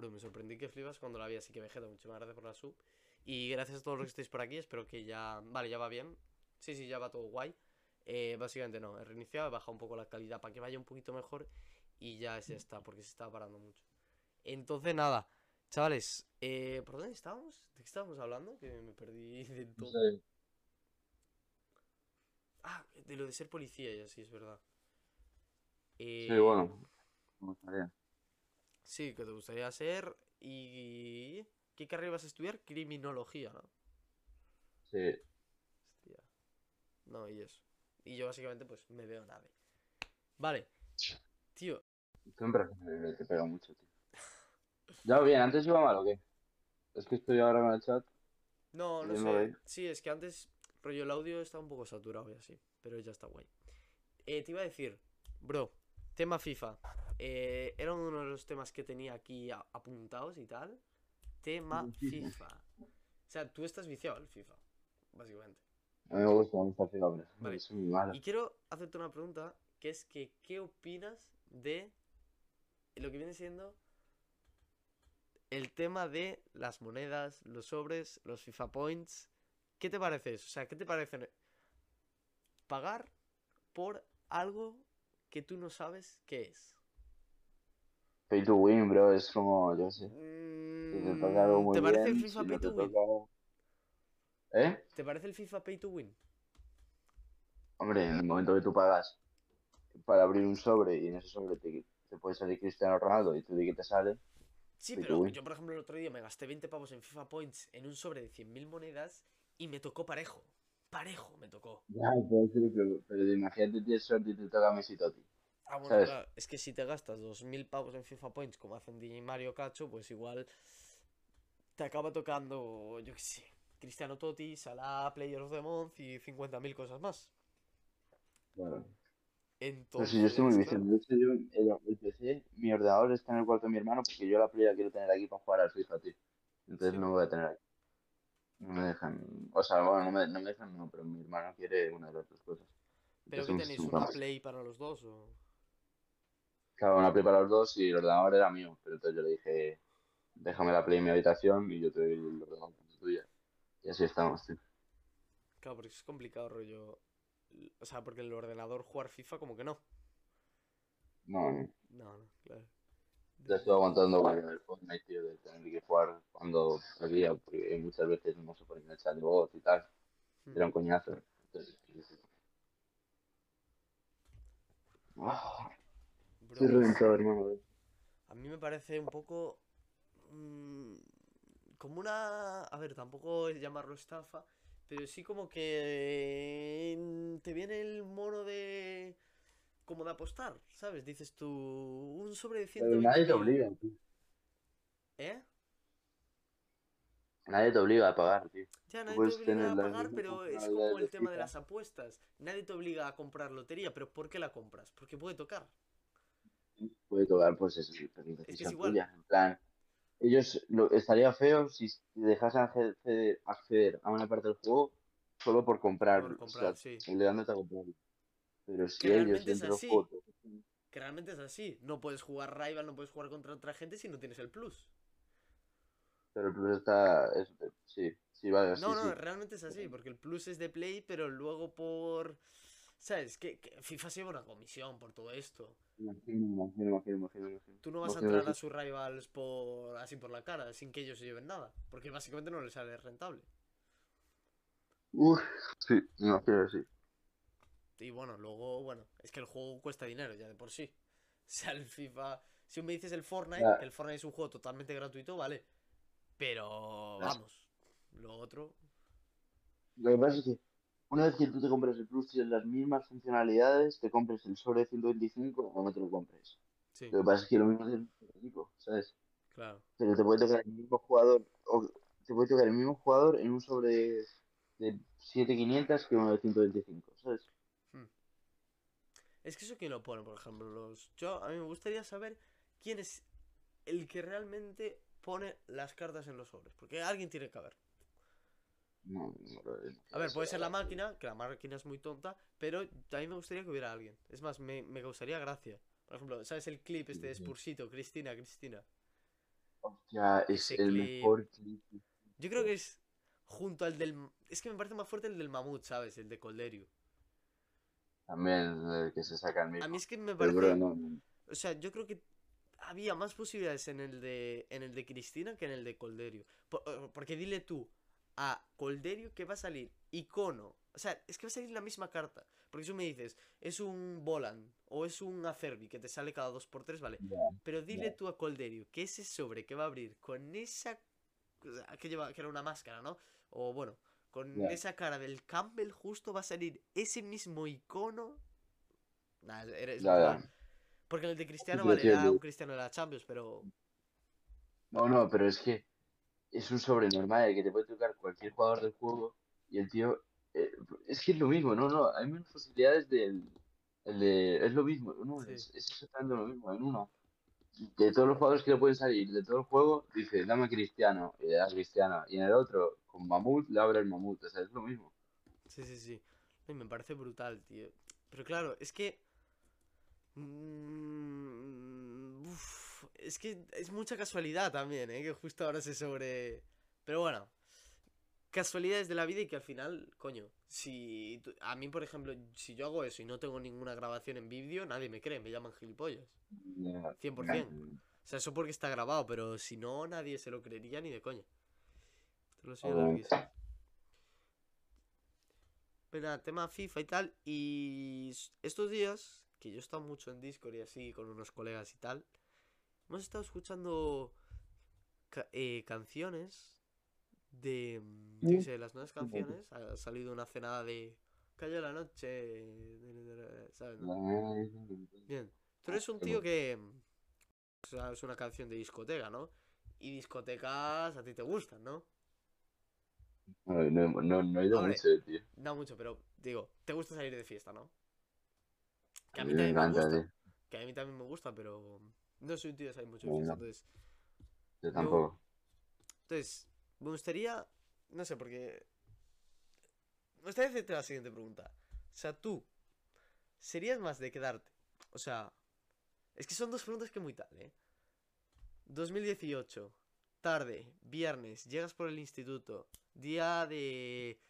Bro, me sorprendí que flipas cuando la vi, así que Vegeta, muchas gracias por la sub. Y gracias a todos los que estáis por aquí, espero que ya... Vale, ya va bien. Sí, sí, ya va todo guay. Eh, básicamente no, he reiniciado, he bajado un poco la calidad para que vaya un poquito mejor y ya se está, porque se estaba parando mucho. Entonces nada, chavales, eh, ¿por dónde estábamos? ¿De qué estábamos hablando? Que me perdí de todo. Ah, de lo de ser policía y así, es verdad. Sí, Eh, bueno, me gustaría. Sí, que te gustaría ser y... ¿Qué carrera vas a estudiar? Criminología, ¿no? Sí, Hostia. No, y eso. Y yo básicamente pues me veo nave. Vale. Tío, siempre me- te pega mucho, tío. Ya bien, antes iba mal o qué? Es que estoy ahora con el chat. no, no sé. Sí, es que antes, rollo, el audio está un poco saturado y así. Pero ya está guay. Eh, te iba a decir, bro, tema FIFA. Eh, era uno de los temas que tenía aquí apuntados y tal. Tema FIFA. O sea, tú estás viciado al FIFA, básicamente. A mí me gusta, me gusta FIFA, pero Vale. es muy mala. Y quiero hacerte una pregunta, que es que, ¿qué opinas de lo que viene siendo el tema de las monedas, los sobres, los FIFA Points? ¿Qué te parece eso? O sea, ¿qué te parece pagar por algo que tú no sabes qué es? Pay to win, bro, es como, yo sé. Si te toca algo Mm, muy ¿Te parece el FIFA si Pay no to Win? ¿Eh? ¿Te parece el FIFA Pay to Win? Hombre, en el momento que tú pagas para abrir un sobre y en ese sobre te, te puede salir Cristiano Ronaldo y tú di que te sale, Sí, pero yo, por ejemplo, el otro día me gasté 20 pavos en FIFA Points en un sobre de 100.000 monedas y me tocó parejo. Parejo me tocó. ya, ser, pero, pero imagínate tienes suerte y te toca Messi Totti. Ah, bueno, ¿Sabes? claro, es que si te gastas 2.000 pavos en FIFA Points como hacen DJ y Mario Cacho, pues igual te acaba tocando, yo qué sé, Cristiano Totti, Salah, Player of the Month y 50.000 cosas más. Claro. Entonces, yo estoy muy viciado, hecho yo, el, el PC, mi ordenador está en el cuarto de mi hermano porque yo la Play la quiero tener aquí para jugar al FIFA, tío. Entonces Sí. no me voy a tener aquí. No me dejan, o sea, bueno, no me, no me dejan, no, pero mi hermano quiere una de las dos cosas. ¿pero Entonces un- tenéis? un ¿Una. Play para los dos o...? Una Play para los dos y el ordenador era mío, pero entonces yo le dije, déjame la Play en mi habitación y yo te doy el ordenador tuya. Y así estamos, tío. Claro, porque es complicado, rollo... O sea, porque el ordenador jugar FIFA como que no. No, no. No, no, claro. Ya estoy aguantando con el Fortnite, tío, de tener que jugar cuando había, porque muchas veces no se en el chat de voz y tal. Hmm. Era un coñazo. Entonces, Ah, Bro, Estoy reventado, hermano. A mí me parece un poco. mm, como una. A ver, tampoco es llamarlo estafa, pero sí como que. mm, Te viene el mono de. Como de apostar, ¿sabes? Dices tú. Un sobre de Pero nadie te 120.000. obliga, tío. ¿Eh? Nadie te obliga a pagar, tío. Ya, nadie te obliga a pagar, pero es como el tema de las apuestas. Nadie te obliga a comprar lotería, pero ¿por qué la compras? Porque puede tocar. Puede tocar, pues es pero es que es igual. tuya. En plan, ellos, lo, estaría feo si dejasen acceder, acceder a una parte del juego solo por comprar, Por o comprar, sea, sí. obligándote a comprarlo. Pero si Que ellos dentro del juego Que realmente es así. No puedes jugar rival, no puedes jugar contra otra gente si no tienes el plus. Pero el plus está. es- sí, sí, vale, sí, No, no, sí. realmente es así, porque el plus es de play, pero luego por... ¿Sabes? Que, que FIFA se lleva una comisión por todo esto. Imagino, imagino, imagino, imagino. Tú no vas a entrar a sus rivals por así por la cara, sin que ellos se lleven nada. Porque básicamente no les sale rentable. Uf, sí, imagino, sí. Y bueno, luego, bueno, es que el juego cuesta dinero ya de por sí. O sea, el FIFA... Si me dices el Fortnite, el Fortnite es un juego totalmente gratuito, vale. Pero, vamos, lo otro... Lo que pasa es que una vez que tú te compras el Plus, tienes las mismas funcionalidades, te compres el sobre de 125 o no te lo compres. Sí, Lo que pasa es que lo mismo es el equipo, ¿sabes? claro. Pero te puede tocar el mismo jugador, o te puede tocar el mismo jugador en un sobre de, de 7500 que uno de 125, ¿sabes? Hmm. Es que eso quién lo pone, por ejemplo, los... Yo, a mí me gustaría saber quién es el que realmente pone las cartas en los sobres. Porque alguien tiene que haber. No, no, no, A ver, puede ser la máquina, que la máquina es muy tonta, pero a mí me gustaría que hubiera alguien. Es más, me, me causaría gracia. Por ejemplo, ¿sabes el clip este de. Spursito? Cristina, Cristina. Hostia, es Ese el clip. mejor clip. Yo creo que es junto al del... Es que me parece más fuerte el del mamut, ¿sabes? El de Colderio. También el que se saca el A mí mismo. es que me parece... bro. O sea, yo creo que había más posibilidades en el de en el de Cristina que en el de Colderio. Por- porque dile tú a Colderio que va a salir icono. O sea, es que va a salir la misma carta. Porque si tú me dices, es un Volan o es un Acerbi que te sale cada 2x3, vale. Pero dile tú a Colderio que ese sobre que va a abrir con esa. que lleva, que era una máscara, ¿no? O bueno, con esa cara del Campbell justo va a salir ese mismo icono. Nah, eres porque en el de Cristiano, vale, era un Cristiano de la Champions, pero. No, no, pero es que es un sobre normal el que te puede tocar cualquier jugador del juego y el tío. eh, es que es lo mismo, no, no, hay menos posibilidades del. El de, es lo mismo, no, Sí. es, es exactamente lo mismo, en uno. De todos los jugadores que le pueden salir de todo el juego, dice, dame a Cristiano, y le das Cristiano. Y en el otro, con Mamut, le abre el Mamut, o sea, es lo mismo. Sí, sí, sí. Y me parece brutal, tío. Pero claro, es que. mm, es que es mucha casualidad también, ¿eh? Que justo ahora se sobre. Pero bueno. Casualidades de la vida y que al final, coño, si tú- a mí, por ejemplo, si yo hago eso y no tengo ninguna grabación en vídeo, nadie me cree, me llaman gilipollas. Ya, 100%. O sea, eso porque está grabado, pero si no, nadie se lo creería ni de coña. Te lo tema FIFA y tal. Y estos días, que yo he estado mucho en Discord y así, con unos colegas y tal, hemos estado escuchando ca- eh, canciones de, mm, yo qué Mm. sé, las nuevas canciones. Ha salido una cenada de Cayó la noche, ¿sabes? Bien. Tú eres un tío que. mm, O sea, es una canción de discoteca, ¿no? Y discotecas a ti te gustan, ¿no? No, no, no, no he ido Hombre. mucho, tío. No mucho, pero digo, te gusta salir de fiesta, ¿no? Que A a mí me también me encanta, gusta. tío. Que a mí también me gusta, pero no soy un tío de salir mucho de fiesta. no. Entonces, Yo tampoco. entonces, me gustaría. No sé, porque. Me gustaría hacerte la siguiente pregunta. O sea, tú, ¿serías más de quedarte? O sea, es que son dos preguntas que muy tal, ¿eh? 2018, tarde, viernes, llegas por el instituto, día de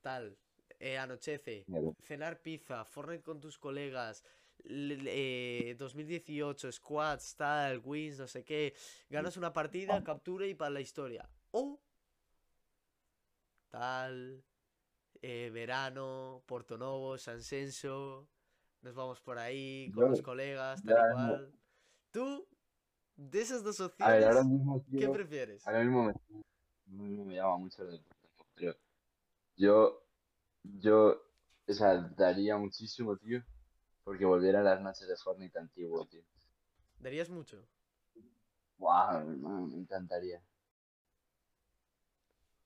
tal, eh, anochece, cenar pizza, Fortnite con tus colegas, eh, 2018, squads, tal, wins, no sé qué, ganas una partida, captura y para la historia. O tal, eh, verano, Porto Novo, San Senso, nos vamos por ahí con Yo- los colegas, tal y cual. Tú, de esas dos ver, opciones, ahora mismo, ¿qué prefieres? ahora mismo me, ahora mismo me llama mucho el yo, yo, o sea, daría muchísimo, tío, porque volviera a las noches de Fortnite antiguo, tío. ¿Darías mucho? Guau, hermano, me encantaría.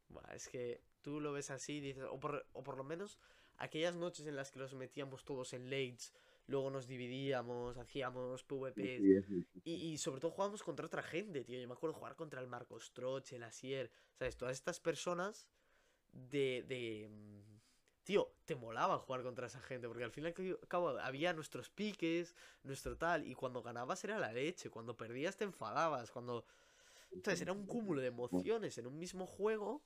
Buah, es que tú lo ves así dices, o por, o por lo menos aquellas noches en las que nos metíamos todos en lates, luego nos dividíamos, hacíamos PvPs, Sí, sí, sí, y, y sobre todo jugábamos contra otra gente, tío. Yo me acuerdo jugar contra el Marcos Troch, el Asier, ¿sabes? Todas estas personas de, de... Tío, te molaba jugar contra esa gente, porque al fin y al cabo había nuestros piques, nuestro tal, y cuando ganabas era la leche, cuando perdías te enfadabas, cuando... Entonces era un cúmulo de emociones en un mismo juego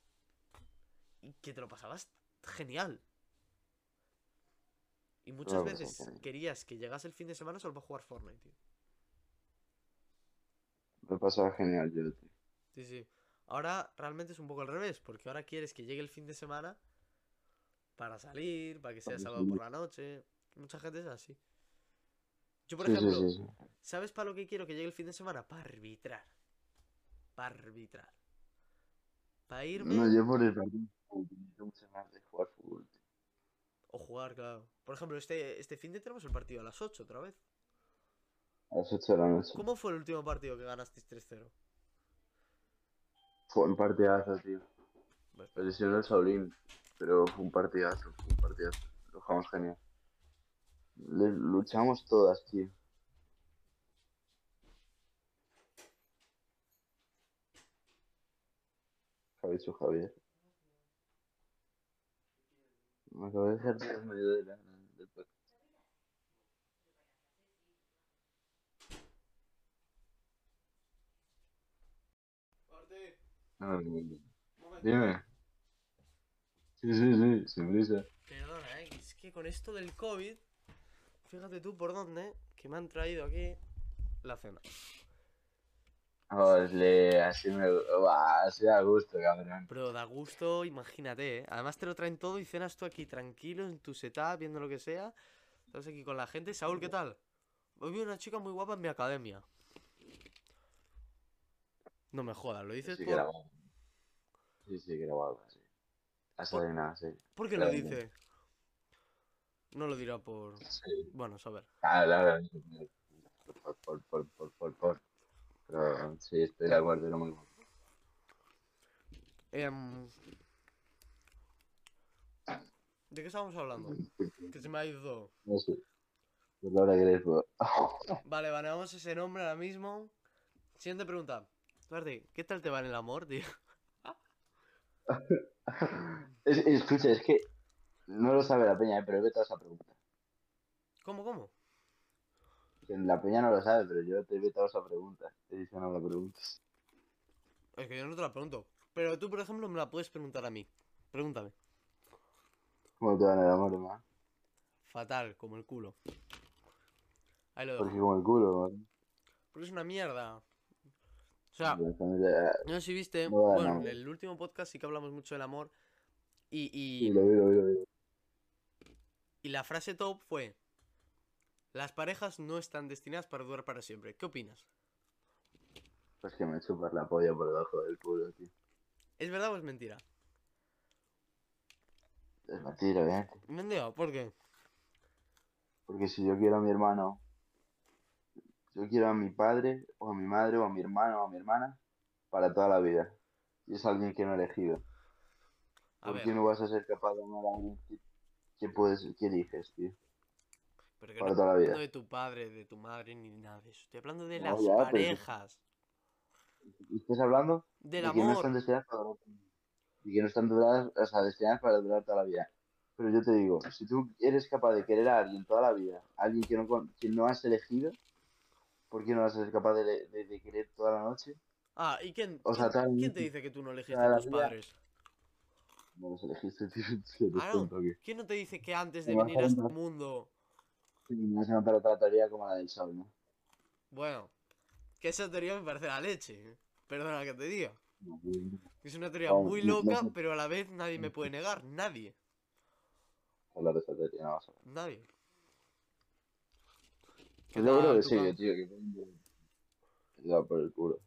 y que te lo pasabas genial. Y muchas veces querías que llegase el fin de semana solo para jugar Fortnite, tío. Me pasaba genial, yo, tío. Sí, sí. Ahora realmente es un poco al revés, porque ahora quieres que llegue el fin de semana para salir, para que sea sábado por la noche. Mucha gente es así. Yo, por Sí, ejemplo, sí, sí. ¿sabes para lo que quiero que llegue el fin de semana? Para arbitrar. Para arbitrar. Para irme No, yo por el partido de jugar fútbol, tío. o jugar, claro. Por ejemplo, este, este fin de tenemos el partido a las 8 otra vez. A las 8 de la noche. ¿Cómo fue el último partido que ganasteis 3-0? Fue un partidazo, tío. Pues, Se lesionó el Saulín, pero fue un partidazo, fue un partidazo. Lo jugamos genial. Le- luchamos todas, tío. ¿Qué ha dicho Javier? Me acabo de dejar en medio de la, del podcast. Dime. Sí, sí, sí, sin prisa. Perdona, eh, es que con esto del COVID, fíjate tú por dónde, que me han traído aquí la cena. Ole, así me... Buah, así da gusto, cabrón. Pero da gusto, imagínate, ¿eh? Además te lo traen todo y cenas tú aquí tranquilo en tu setup, viendo lo que sea. Estás aquí con la gente. Saúl, ¿qué tal? Hoy vi una chica muy guapa en mi academia. No me jodas, lo dices Sí, por... Sí, sí, que era guapo, nada, sí. ¿Por qué lo dice? No lo dirá por... Sí. Bueno, saber. Claro, claro. Por, por, por, por, por, por. Pero sí, estoy de acuerdo, era muy guapo. Em, ¿De qué estábamos hablando? Que se me ha ido... No sé. Pues ahora que les puedo. Vale, baneamos ese nombre ahora mismo. Siguiente pregunta. ¿qué tal te va en el amor, tío? Es- escucha, es que no lo sabe la peña, eh, pero he vetado esa pregunta. ¿Cómo, cómo? La peña no lo sabe, pero yo te he vetado esa pregunta. Te dicho no la preguntes. Es que yo no te la pregunto. Pero tú, por ejemplo, me la puedes preguntar a mí. Pregúntame. ¿Cómo te va en el amor, hermano? Fatal, como el culo. Ahí lo Porque dejo. como el culo, man. Porque es una mierda. O sea, familia- no sé si viste. Bueno, en el último podcast sí que hablamos mucho del amor. Y, Sí, y, lo vi, lo vi, lo vi. y la frase top fue: Las parejas no están destinadas para durar para siempre. ¿Qué opinas? Pues que me chupas la polla por debajo del culo, tío. ¿Es verdad o es mentira? Es mentira, obviamente. Mentira, ¿por qué? Porque si yo quiero a mi hermano, yo quiero a mi padre, o a mi madre, o a mi hermano, o a mi hermana, para toda la vida. Y es alguien que no he elegido. A ¿Por qué no vas a ser capaz de amar a alguien que, que puedes, que eliges, tío? pero que para no toda la vida? hablando de tu padre, de tu madre, ni nada de eso. Estoy hablando de No, las ya, parejas. ¿Y ¿Estás hablando? Del de que no amor. están destinadas para durar, y que no están duradas, o sea, destinadas para durar toda la vida. Pero yo te digo, si tú eres capaz de querer a alguien toda la vida, a alguien que no, que no has elegido, ¿por qué no vas a ser capaz de, de- de querer toda la noche? Ah, ¿y quién, O sea, quién, tal- quién te dice que tú no elegiste a tus vida- padres? No los elegiste, tío, tío, Ah, no. ¿Quién no te dice que antes de venir a este mundo... Sí, me vas a notar otra teoría como la del sol, ¿no? Bueno, que esa teoría me parece la leche. ¿eh? Perdona que te diga. No, tío, no. Es una teoría Vamos, muy loca, pero a la vez nadie me puede negar. Nadie. hablar de esa teoría, no vas a hablar. Nadie. Que tu sí, ca- tío, que va por el culo.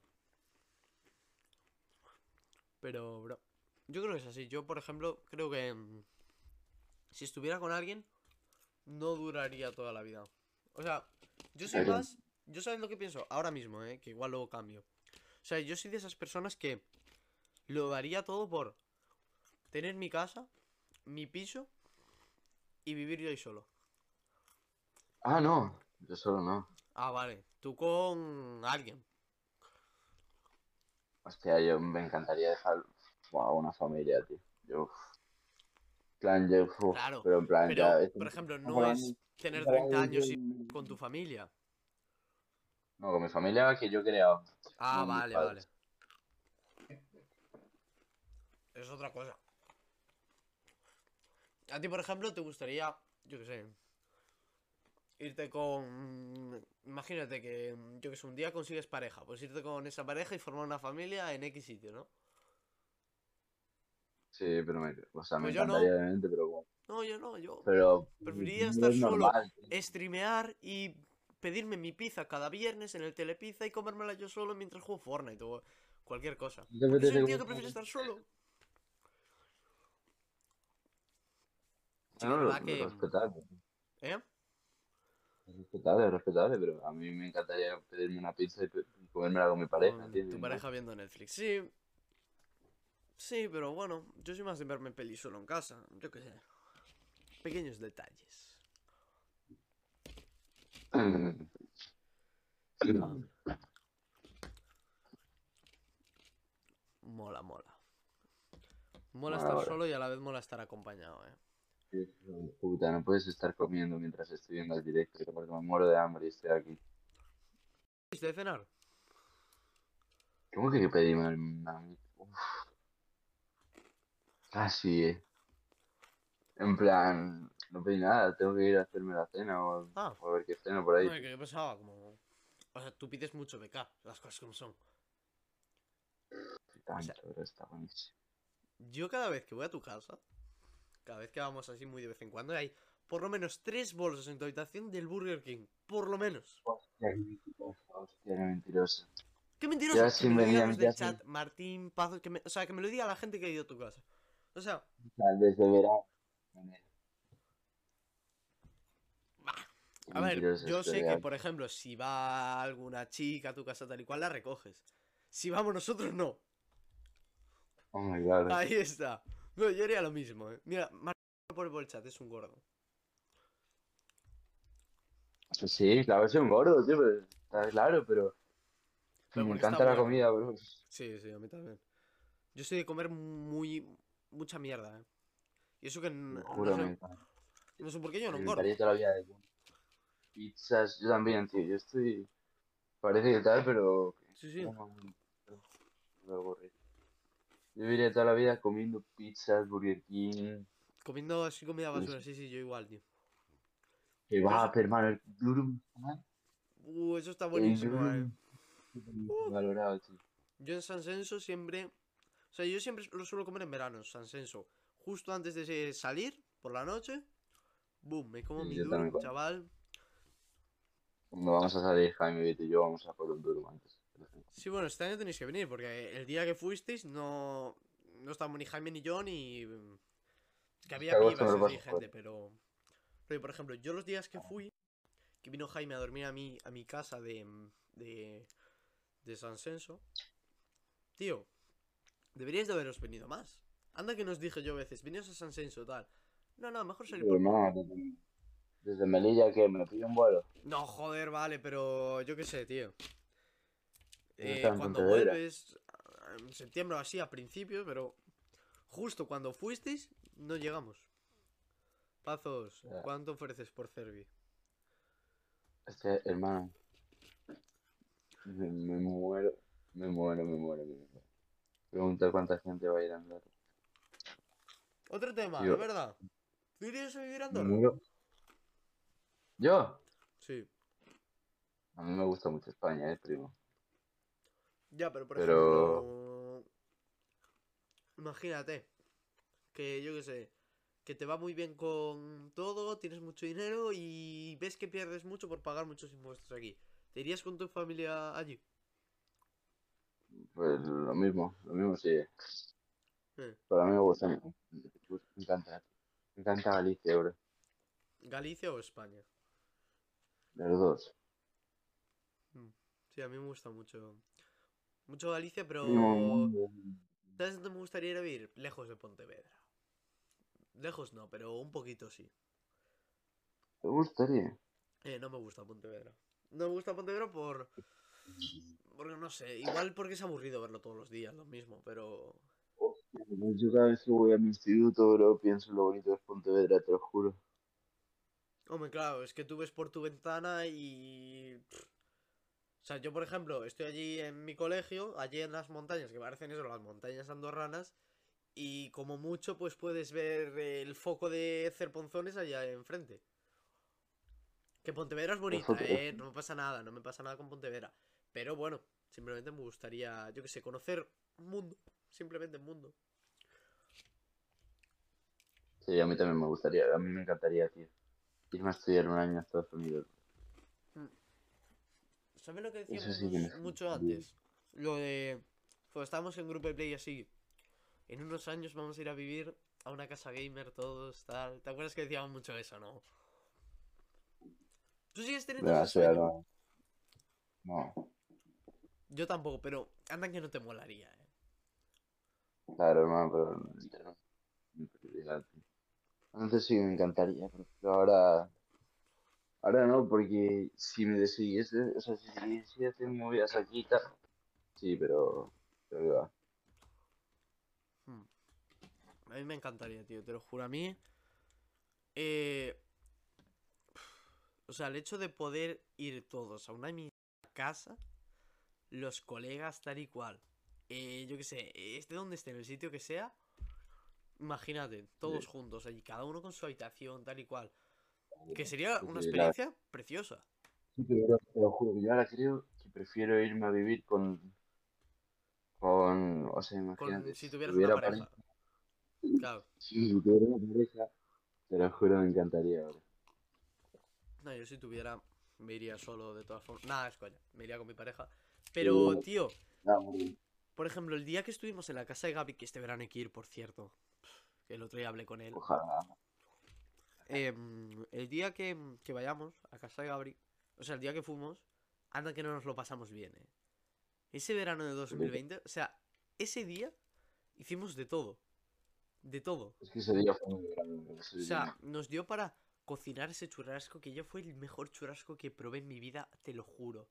Pero, bro, yo creo que es así. Yo, por ejemplo, creo que mm, si estuviera con alguien, no duraría toda la vida. O sea, yo soy más. Yo sabes lo que pienso ahora mismo, ¿eh? Que igual luego cambio. O sea, yo soy de esas personas que lo daría todo por tener mi casa, mi piso y vivir yo ahí solo. Ah, no, yo solo no. Ah, vale. Tú con alguien. Hostia, yo me encantaría dejar a una familia, tío. Yo, plan, yo, uf, Claro, pero en plan, Pero, ya, por ejemplo, no es tener estamos 30 hablando años y con tu familia. No, con mi familia que yo he creado. Ah, vale, vale. Es otra cosa. A ti, por ejemplo, te gustaría, yo qué sé, irte con... Imagínate que, yo que sé, un día consigues pareja. Pues irte con esa pareja y formar una familia en X sitio, ¿no? Sí, pero me, o sea, me Pues yo no. encantaría, obviamente, pero bueno. No, yo no, yo... Pero Preferiría estar es solo. normal. Streamear y pedirme mi pizza cada viernes en el telepizza y comérmela yo solo mientras juego Fortnite o cualquier cosa. ¿No te Porque soy tío que prefiere estar solo. Sí, No, no, que-. ¿Eh? Es respetable, es respetable, pero a mí me encantaría pedirme una pizza y comérmela con mi pareja, Con tío, tu pareja viendo Netflix. Sí. Sí, pero bueno, yo soy más de verme peli solo en casa. Yo qué sé. Pequeños detalles. Mola, mola. Mola estar solo y a la vez mola estar acompañado, eh. Puta, no puedes estar comiendo mientras estoy viendo el directo, porque me muero de hambre y estoy aquí. ¿Viste de cenar? ¿Cómo que mami? Uf. Casi, eh. En plan, no pedí nada, tengo que ir a hacerme la cena o, Ah. o a ver qué cena por ahí. No, que yo pensaba como... O sea, tú pides mucho BK, las cosas como son. Tanto, pero está buenísimo. Yo cada vez que voy a tu casa, cada vez que vamos así muy de vez en cuando, hay por lo menos tres bolsas en tu habitación del Burger King. Por lo menos. Hostia, qué mentiroso, hostia, qué mentiroso. ¡Qué mentiroso! Ya que me digan del Martín, Pazos, que me- o sea, que me lo diga la gente que ha ido a tu casa. O sea, desde verano. A ver, yo sé que, por ejemplo, si va alguna chica a tu casa tal y cual, la recoges. Si vamos nosotros, no. Oh my god. Ahí está. No, yo haría lo mismo, eh. Mira, Martín por el chat, es un gordo. Pues sí, claro, soy un gordo, tío, pero está claro, pero. Pero me encanta la bueno. comida, bro. Sí, sí, a mí también. Yo soy de comer muy. mucha mierda, eh. Y eso que no, juro, me sé, no sé por qué yo no engordo. la vida de pizzas. Yo también, tío. Yo estoy. Parece que tal, pero. Sí, sí. No, no, aburre. Yo viviría toda la vida comiendo pizzas, Burger King. Comiendo así comida Sí, basura, sí, sí, yo igual, tío. Que va, pero hermano, el durum. Uh, eso está buenísimo, eh. durum. Valorado, tío. Yo en San Senso siempre. O sea, yo siempre lo suelo comer en verano, San Senso. Justo antes de salir, por la noche. Boom, me como Sí, mi durum, chaval. Cuando vamos a salir, Jaime, y yo vamos a por un durum antes. Sí, bueno, este año tenéis que venir, porque el día que fuisteis no. No estábamos ni Jaime ni yo, ni. Que había pibas paso gente, pero. Pero, por ejemplo, yo los días que fui, que vino Jaime a dormir a mi, a mi casa de. de. de San Senso. Tío, deberíais de haberos venido más. Anda que nos dije yo a veces, veníos a San Senso, tal. No, no, mejor salir por. hermano, desde, desde Melilla que me pillo un vuelo. No, joder, vale, pero yo qué sé, tío. Eh, cuando vuelves, ah, en septiembre o así, a principios, pero justo cuando fuisteis, no llegamos. Pazos. ¿cuánto ofreces por Cervi? Es que, hermano, me, me muero, me muero, me muero, me muero. Pregunta cuánta gente va a ir a andar. Otro tema, Tío. ¿es verdad? ¿Tú irías a vivir a Andorra? muero. ¿Yo? Sí. A mí me gusta mucho España, eh, primo. Ya, pero por Pero- ejemplo. Imagínate. Que yo qué sé. Que te va muy bien con todo, tienes mucho dinero y ves que pierdes mucho por pagar muchos impuestos aquí. ¿Te irías con tu familia allí? Pues lo mismo, lo mismo sí. Eh, Pero a mí me gusta, me, encanta, me encanta Galicia, bro. ¿Galicia o España? Los dos. Sí, a mí me gusta mucho. Mucho Galicia, pero. No, ¿Sabes dónde me gustaría ir a vivir? Lejos de Pontevedra. Lejos no, pero un poquito sí. ¿Te gustaría? Eh, no me gusta Pontevedra. No me gusta Pontevedra por. Porque no sé, igual porque es aburrido verlo todos los días, lo mismo, pero. Pues Yo cada vez que voy a mi instituto, bro, pienso en lo bonito es Pontevedra, te lo juro. Hombre, claro, es que tú ves por tu ventana y. pff. O sea, yo por ejemplo, estoy allí en mi colegio, allí en las montañas, que parecen eso, las montañas andorranas, y como mucho, pues puedes ver el foco de Cerponzones allá enfrente. Que Pontevedra es bonita, foco- eh, no me pasa nada, no me pasa nada con Pontevedra. Pero bueno, simplemente me gustaría, yo que sé, conocer mundo, simplemente mundo. Sí, a mí también me gustaría, a mí me encantaría, tío. Irme a estudiar un año a Estados Unidos. ¿Sabes lo que decíamos sí que me mucho antes? Lo de. Cuando estábamos en grupo de play así. En unos años vamos a ir a vivir a una casa gamer todos, tal. ¿Te acuerdas que decíamos mucho eso, no? ¿Tú sigues teniendo Venga, ese sueño? no. No, Yo tampoco, pero anda que no te molaría, eh. claro, hermano, pero no, no. Tío. Antes sí me encantaría, pero ahora. Ahora no, porque si me decidiese, o sea, si decidiese aquí y tal. Sí, pero. Pero que va. Hmm. A mí me encantaría, tío, te lo juro. A mí. eh, O sea, el hecho de poder ir todos a una misma casa. los colegas tal y cual. Eh, yo qué sé, esté donde esté, en el sitio que sea. Imagínate, todos juntos allí, cada uno con su habitación, tal y cual. Que sería una la- experiencia preciosa. Sí, pero te lo juro, yo ahora creo que prefiero irme a vivir con, con, o sea, Con, imagínate, si si tuvieras tuviera una pareja. Claro. Sí, si tuviera una pareja, te lo juro, me encantaría ahora. No, yo si tuviera, me iría solo de todas formas. Nada, es coña, me iría con mi pareja. Pero, tío, hombre, por ejemplo, el día que estuvimos en la casa de Gaby, que este verano hay que ir, por cierto. Que el otro día hablé con él. ojalá. Em, el día que, que vayamos a casa de Gabri, o sea, el día que fuimos, anda que no nos lo pasamos bien, eh. Ese verano de 2020, o sea, ese día hicimos de todo. De todo. Es que ese día fue muy grande. ese O sea, nos dio para cocinar ese churrasco que ya fue el mejor churrasco que probé en mi vida, te lo juro.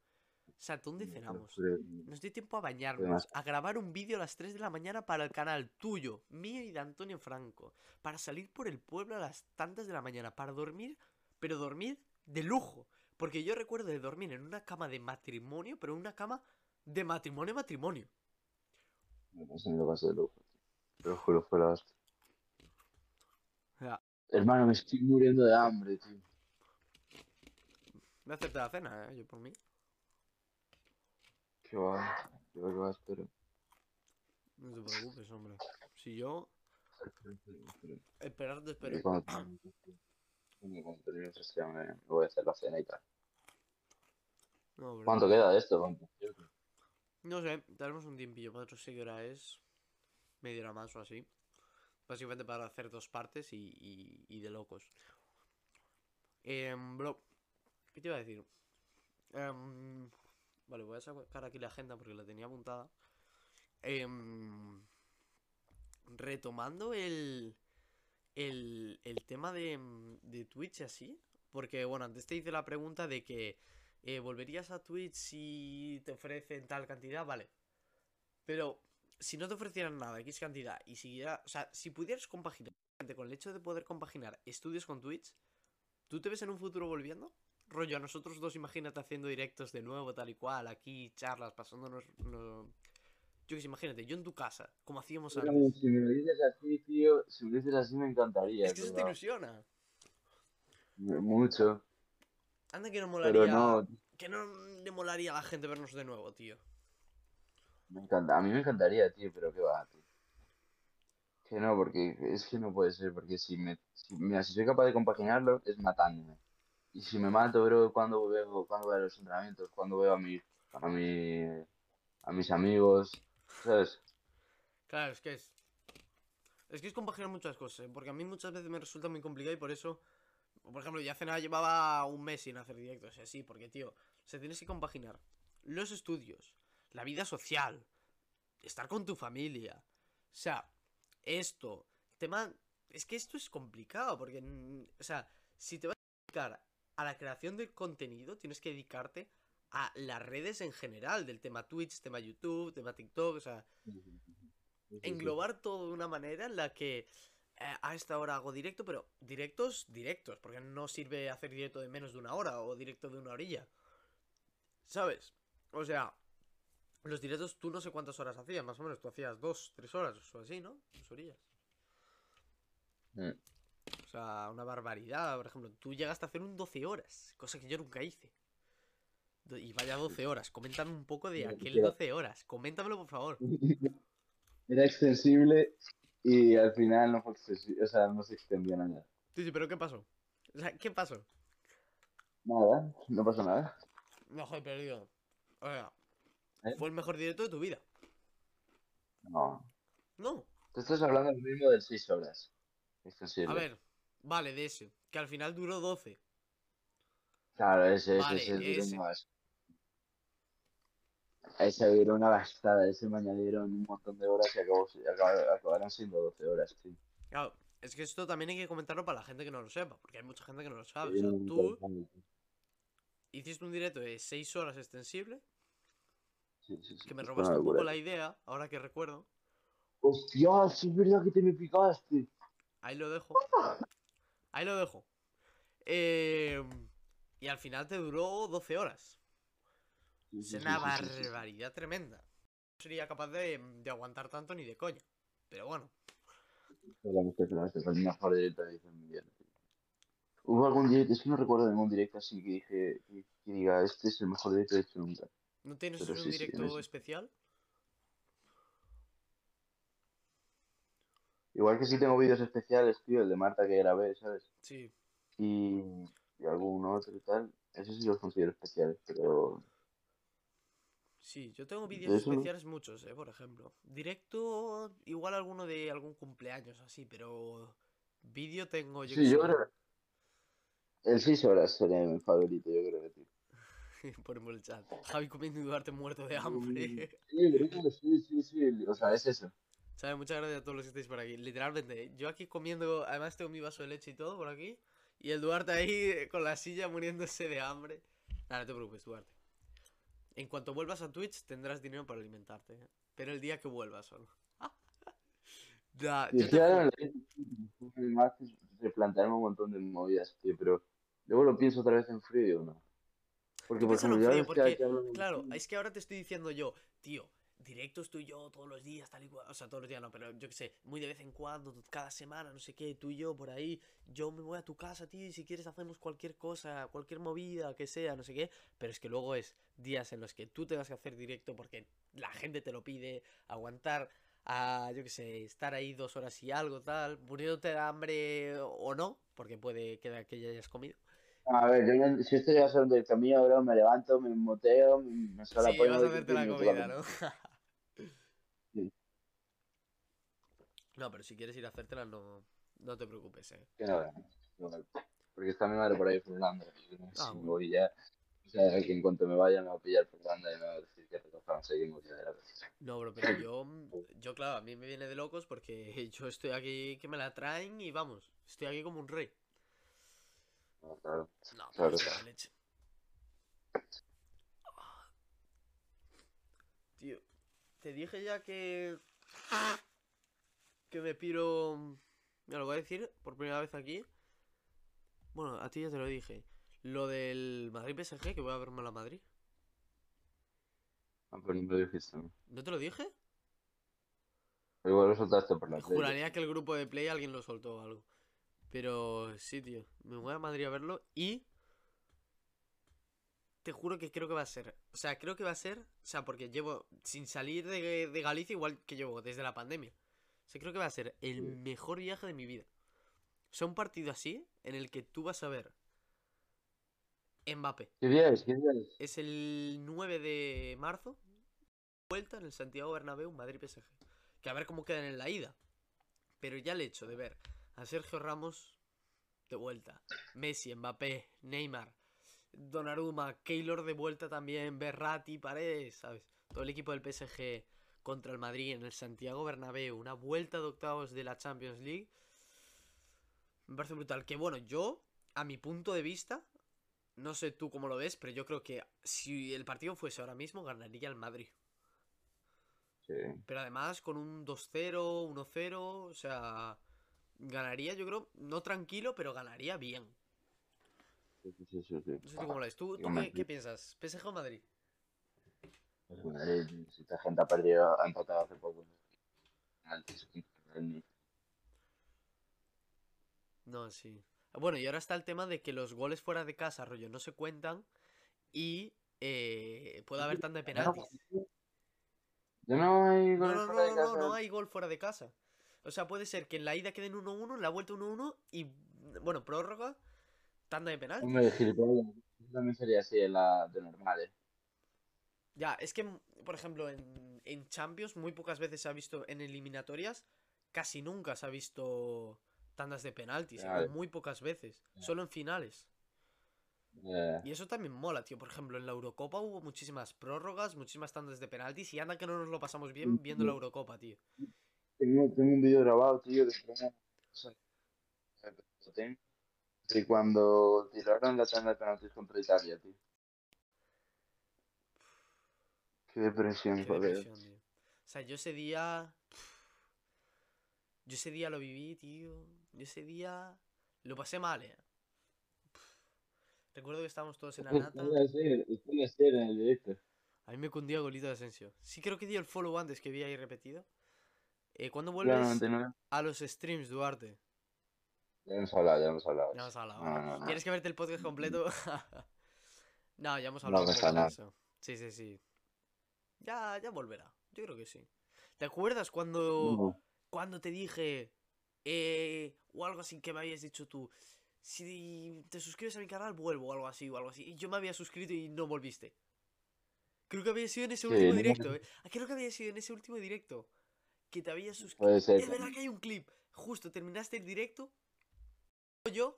O sea, ¿dónde cenamos? Nos dio tiempo a bañarnos, a grabar un vídeo a las 3 de la mañana para el canal tuyo, mío y de Antonio Franco, para salir por el pueblo a las tantas de la mañana, para dormir, pero dormir de lujo. Porque yo recuerdo de dormir en una cama de matrimonio, pero en una cama de matrimonio matrimonio. Me lo de lujo. Te lo juro, fue la hostia. Hermano, me estoy muriendo de hambre, tío. me acepté la cena, ¿eh? Yo por mí. Va, qué va, espero. No te preocupes, hombre. Si yo, esperar te espero. cuando termine festival me, voy a hacer la cena y tal. No, bro. ¿Cuánto queda de esto? No sé, tenemos un tiempillo. Para otros sé qué hora es. Media hora más o así. Básicamente para hacer dos partes y, y, y de locos. Em, bro, ¿qué te iba a decir? Em, vale, voy a sacar aquí la agenda porque la tenía apuntada. Em, retomando el, el, el tema de, de Twitch así. Porque, bueno, antes te hice la pregunta de que eh, ¿volverías a Twitch si te ofrecen tal cantidad? Vale. Pero si no te ofrecieran nada, X cantidad, y siguiera, o sea, si pudieras compaginar con el hecho de poder compaginar estudios con Twitch, ¿tú te ves en un futuro volviendo? Rollo, a nosotros dos, imagínate haciendo directos de nuevo, tal y cual, aquí, charlas, pasándonos. no- Yo que sé, imagínate, yo en tu casa, como hacíamos antes. Si me lo dices así, tío, si me lo dices así me encantaría. Es que eso te pero ilusiona. Mucho, Anda que no pero molaría. no, Que no le molaría a la gente vernos de nuevo, tío. me encanta, a mí me encantaría, tío, pero qué va, tío. Que no, porque es que no puede ser, porque si me, si, mira, si soy capaz de compaginarlo, es matándome. Y si me mato, bro, cuando veo, cuando veo los entrenamientos, cuando veo a mi, a mi, a mis amigos, ¿sabes? Claro, es que es. Es que es compaginar muchas cosas, ¿eh? porque a mí muchas veces me resulta muy complicado y por eso. Por ejemplo, ya hace nada llevaba un mes sin hacer directos, así, porque, tío, se tienes que compaginar los estudios, la vida social, estar con tu familia. O sea, esto, tema. Es que esto es complicado, porque. mm, O sea, si te vas a dedicar a la creación del contenido, tienes que dedicarte a las redes en general, del tema Twitch, tema YouTube, tema TikTok, o sea englobar todo de una manera en la que eh, a esta hora hago directo, pero directos, directos, porque no sirve hacer directo de menos de una hora o directo de una orilla. ¿Sabes? O sea, los directos tú no sé cuántas horas hacías, más o menos, tú hacías dos, tres horas o así, ¿no? Dos orillas. Mm. O sea, una barbaridad, por ejemplo, tú llegaste a hacer un 12 horas, cosa que yo nunca hice. Y vaya 12 horas, coméntame un poco de aquel mira. 12 horas, coméntamelo por favor. Era extensible y al final no fue extensible, o sea, no se extendió nada. Sí, sí, pero ¿qué pasó? O sea, ¿qué pasó? Nada, no pasó nada. No, joder, pero digo, O sea, ¿Eh? fue el mejor directo de tu vida. No. No. Tú estás hablando lo mismo de 6 horas. Extensible. A ver, vale, de ese. Que al final duró 12. Claro, ese, ese, Vale, ese duró ese. más. Ese duró una ese me añadieron un montón de horas y acabó, acab- acabaron siendo 12 horas, tío. Claro, es que esto también hay que comentarlo para la gente que no lo sepa. Porque hay mucha gente que no lo sabe. O sea, tú hiciste un directo de 6 horas extensible. Sí, sí, sí, Que me robaste una un poco la idea, ahora que recuerdo. Hostia, sí es verdad que te me picaste. Ahí lo dejo. Ahí lo dejo. Eh, y al final te duró 12 horas. Es una barbaridad tremenda. No sería capaz de, de aguantar tanto ni de coña. Pero bueno. Hubo algún directo, es que no recuerdo ningún directo así que dije, que, que diga, este es el mejor directo he hecho nunca. ¿No tienes Pero un sí, directo especial? Igual que sí tengo vídeos especiales, tío, el de Marta que grabé, ¿sabes? Sí. Y, y algún otro y tal, esos sí los considero especiales, pero Sí, yo tengo de vídeos eso especiales muchos, eh, por ejemplo. Directo, igual alguno de algún cumpleaños así, pero vídeo tengo yo Sí, que yo creo el 6 horas sería mi favorito, yo creo, tío. Ponemos el chat. Javi comiendo y Duarte muerto de hambre. Sí, sí, sí, sí, o sea, es eso. ¿Sabes? Muchas gracias a todos los que estáis por aquí. Literalmente, yo aquí comiendo, además tengo mi vaso de leche y todo por aquí. Y el Duarte ahí con la silla muriéndose de hambre. Nada, no te preocupes, Duarte. En cuanto vuelvas a Twitch tendrás dinero para alimentarte. ¿eh? Pero el día que vuelvas solo. Da, Y yo te ahora me replantearme un montón de movidas, tío, pero luego lo pienso otra vez en frío no. Porque, por ejemplo, frío, porque, Claro, es que ahora te estoy diciendo yo, tío, directos tú y yo todos los días, tal y cual. O sea, todos los días no, pero yo qué sé, muy de vez en cuando, cada semana, no sé qué, tú y yo por ahí. Yo me voy a tu casa, tío, y si quieres hacemos cualquier cosa, cualquier movida, que sea, no sé qué. Pero es que luego es días en los que tú tengas que hacer directo porque la gente te lo pide, aguantar a, yo qué sé, estar ahí dos horas y algo, tal, muriéndote de hambre o no, porque puede que, que ya hayas comido. A ver, yo si esto llega a ser un directo mío, bro, me levanto, me moteo, me, me Sí, vas a hacerte la comida. ¿no? Sí. No, pero si quieres ir a hacértela, no, no te preocupes, eh. Que no, no, no, porque está mi madre por ahí sé Ah, si me voy ya, o sea, que en cuanto me vaya me va a pillar Fernanda y me va a decir que recojamos seguimos ya de la vez. No, bro, pero yo, yo, claro, a mí me viene de locos porque yo estoy aquí que me la traen y vamos, estoy aquí como un rey. No, claro. No, Claro. es que la leche. Tío, te dije ya que. Que me piro. Me lo voy a decir por primera vez aquí. Bueno, a ti ya te lo dije. Lo del Madrid PSG, que voy a verme a la Madrid. Ah, pero no me lo dijiste, ¿no? ¿No te lo dije? Igual lo soltaste por la tele. Juraría que el grupo de Play alguien lo soltó o algo. Pero sí, tío. Me voy a Madrid a verlo y. Te juro que creo que va a ser. O sea, creo que va a ser. O sea, porque llevo. Sin salir de, de Galicia, igual que llevo desde la pandemia. Sea, creo que va a ser el Sí. mejor viaje de mi vida. O sea, un partido así en el que tú vas a ver. Mbappé. ¿Qué día es? ¿Qué día es? Es el 9 de marzo. Vuelta en el Santiago Bernabéu, Madrid PSG. Que a ver cómo quedan en la ida. Pero ya el hecho de ver a Sergio Ramos de vuelta, Messi, Mbappé, Neymar, Donnarumma, Keylor de vuelta también, Berratti, Paredes, ¿sabes? Todo el equipo del PSG contra el Madrid en el Santiago Bernabéu, una vuelta de octavos de la Champions League. Me parece brutal. Que bueno, yo, a mi punto de vista, no sé tú cómo lo ves, pero yo creo que si el partido fuese ahora mismo, ganaría el Madrid. Sí. Pero además con un 2-0, 1-0, o sea, ganaría, yo creo, no tranquilo, pero ganaría bien. Sí, sí, sí. No sé tú cómo lo ves. ¿Tú, qué, qué piensas? ¿PSG o Madrid? Pues esta gente ha perdido, ha empatado hace poco. No, sí. Bueno, y ahora está el tema de que los goles fuera de casa, rollo, no se cuentan y eh, puede haber tanta de penaltis. Ya no hay No, goles no, fuera de no, no, casa. no hay gol fuera de casa. O sea, puede ser que en la ida queden 1-1, en la vuelta 1-1 y, bueno, prórroga, tanda de penaltis. Hombre, gilipollas. También sería así en la de normales. Ya, es que, por ejemplo, en, en Champions muy pocas veces se ha visto en eliminatorias, casi nunca se ha visto tandas de penaltis, muy pocas veces, solo en finales. Y eso también mola, tío. Por ejemplo, en la Eurocopa hubo muchísimas prórrogas, muchísimas tandas de penaltis y anda que no nos lo pasamos bien viendo la Eurocopa, tío. tengo, tengo un vídeo grabado, tío, de cómo. De cuando tiraron la tanda de penaltis contra Italia, tío. Qué depresión, Qué joder. depresión, tío. O sea, yo ese día... Yo ese día lo viví, tío. Yo ese día lo pasé mal, eh. Recuerdo que estábamos todos en la nata. Puede ser, puede ser en el directo. A mí me cundía golito de Asensio. Sí creo que dio el follow antes que vi ahí repetido. Eh, ¿Cuándo Claro, vuelves 99. a los streams, Duarte? Ya hemos hablado, ya hemos hablado. Ya hemos hablado. No, no, no. ¿Tienes que verte el podcast completo? no, ya hemos No hablado de nada. eso. Sí, sí, sí. Ya, ya volverá. Yo creo que sí. ¿Te acuerdas cuando, No. cuando te dije eh, o algo así que me habías dicho tú? Si te suscribes a mi canal, vuelvo o algo así o algo así. Y yo me había suscrito y no volviste. Creo que había sido en ese Sí, último directo, ¿eh? Ah, Creo que había sido en ese último directo. Que te habías suscrito. Es verdad que hay un clip. Justo terminaste el directo. Yo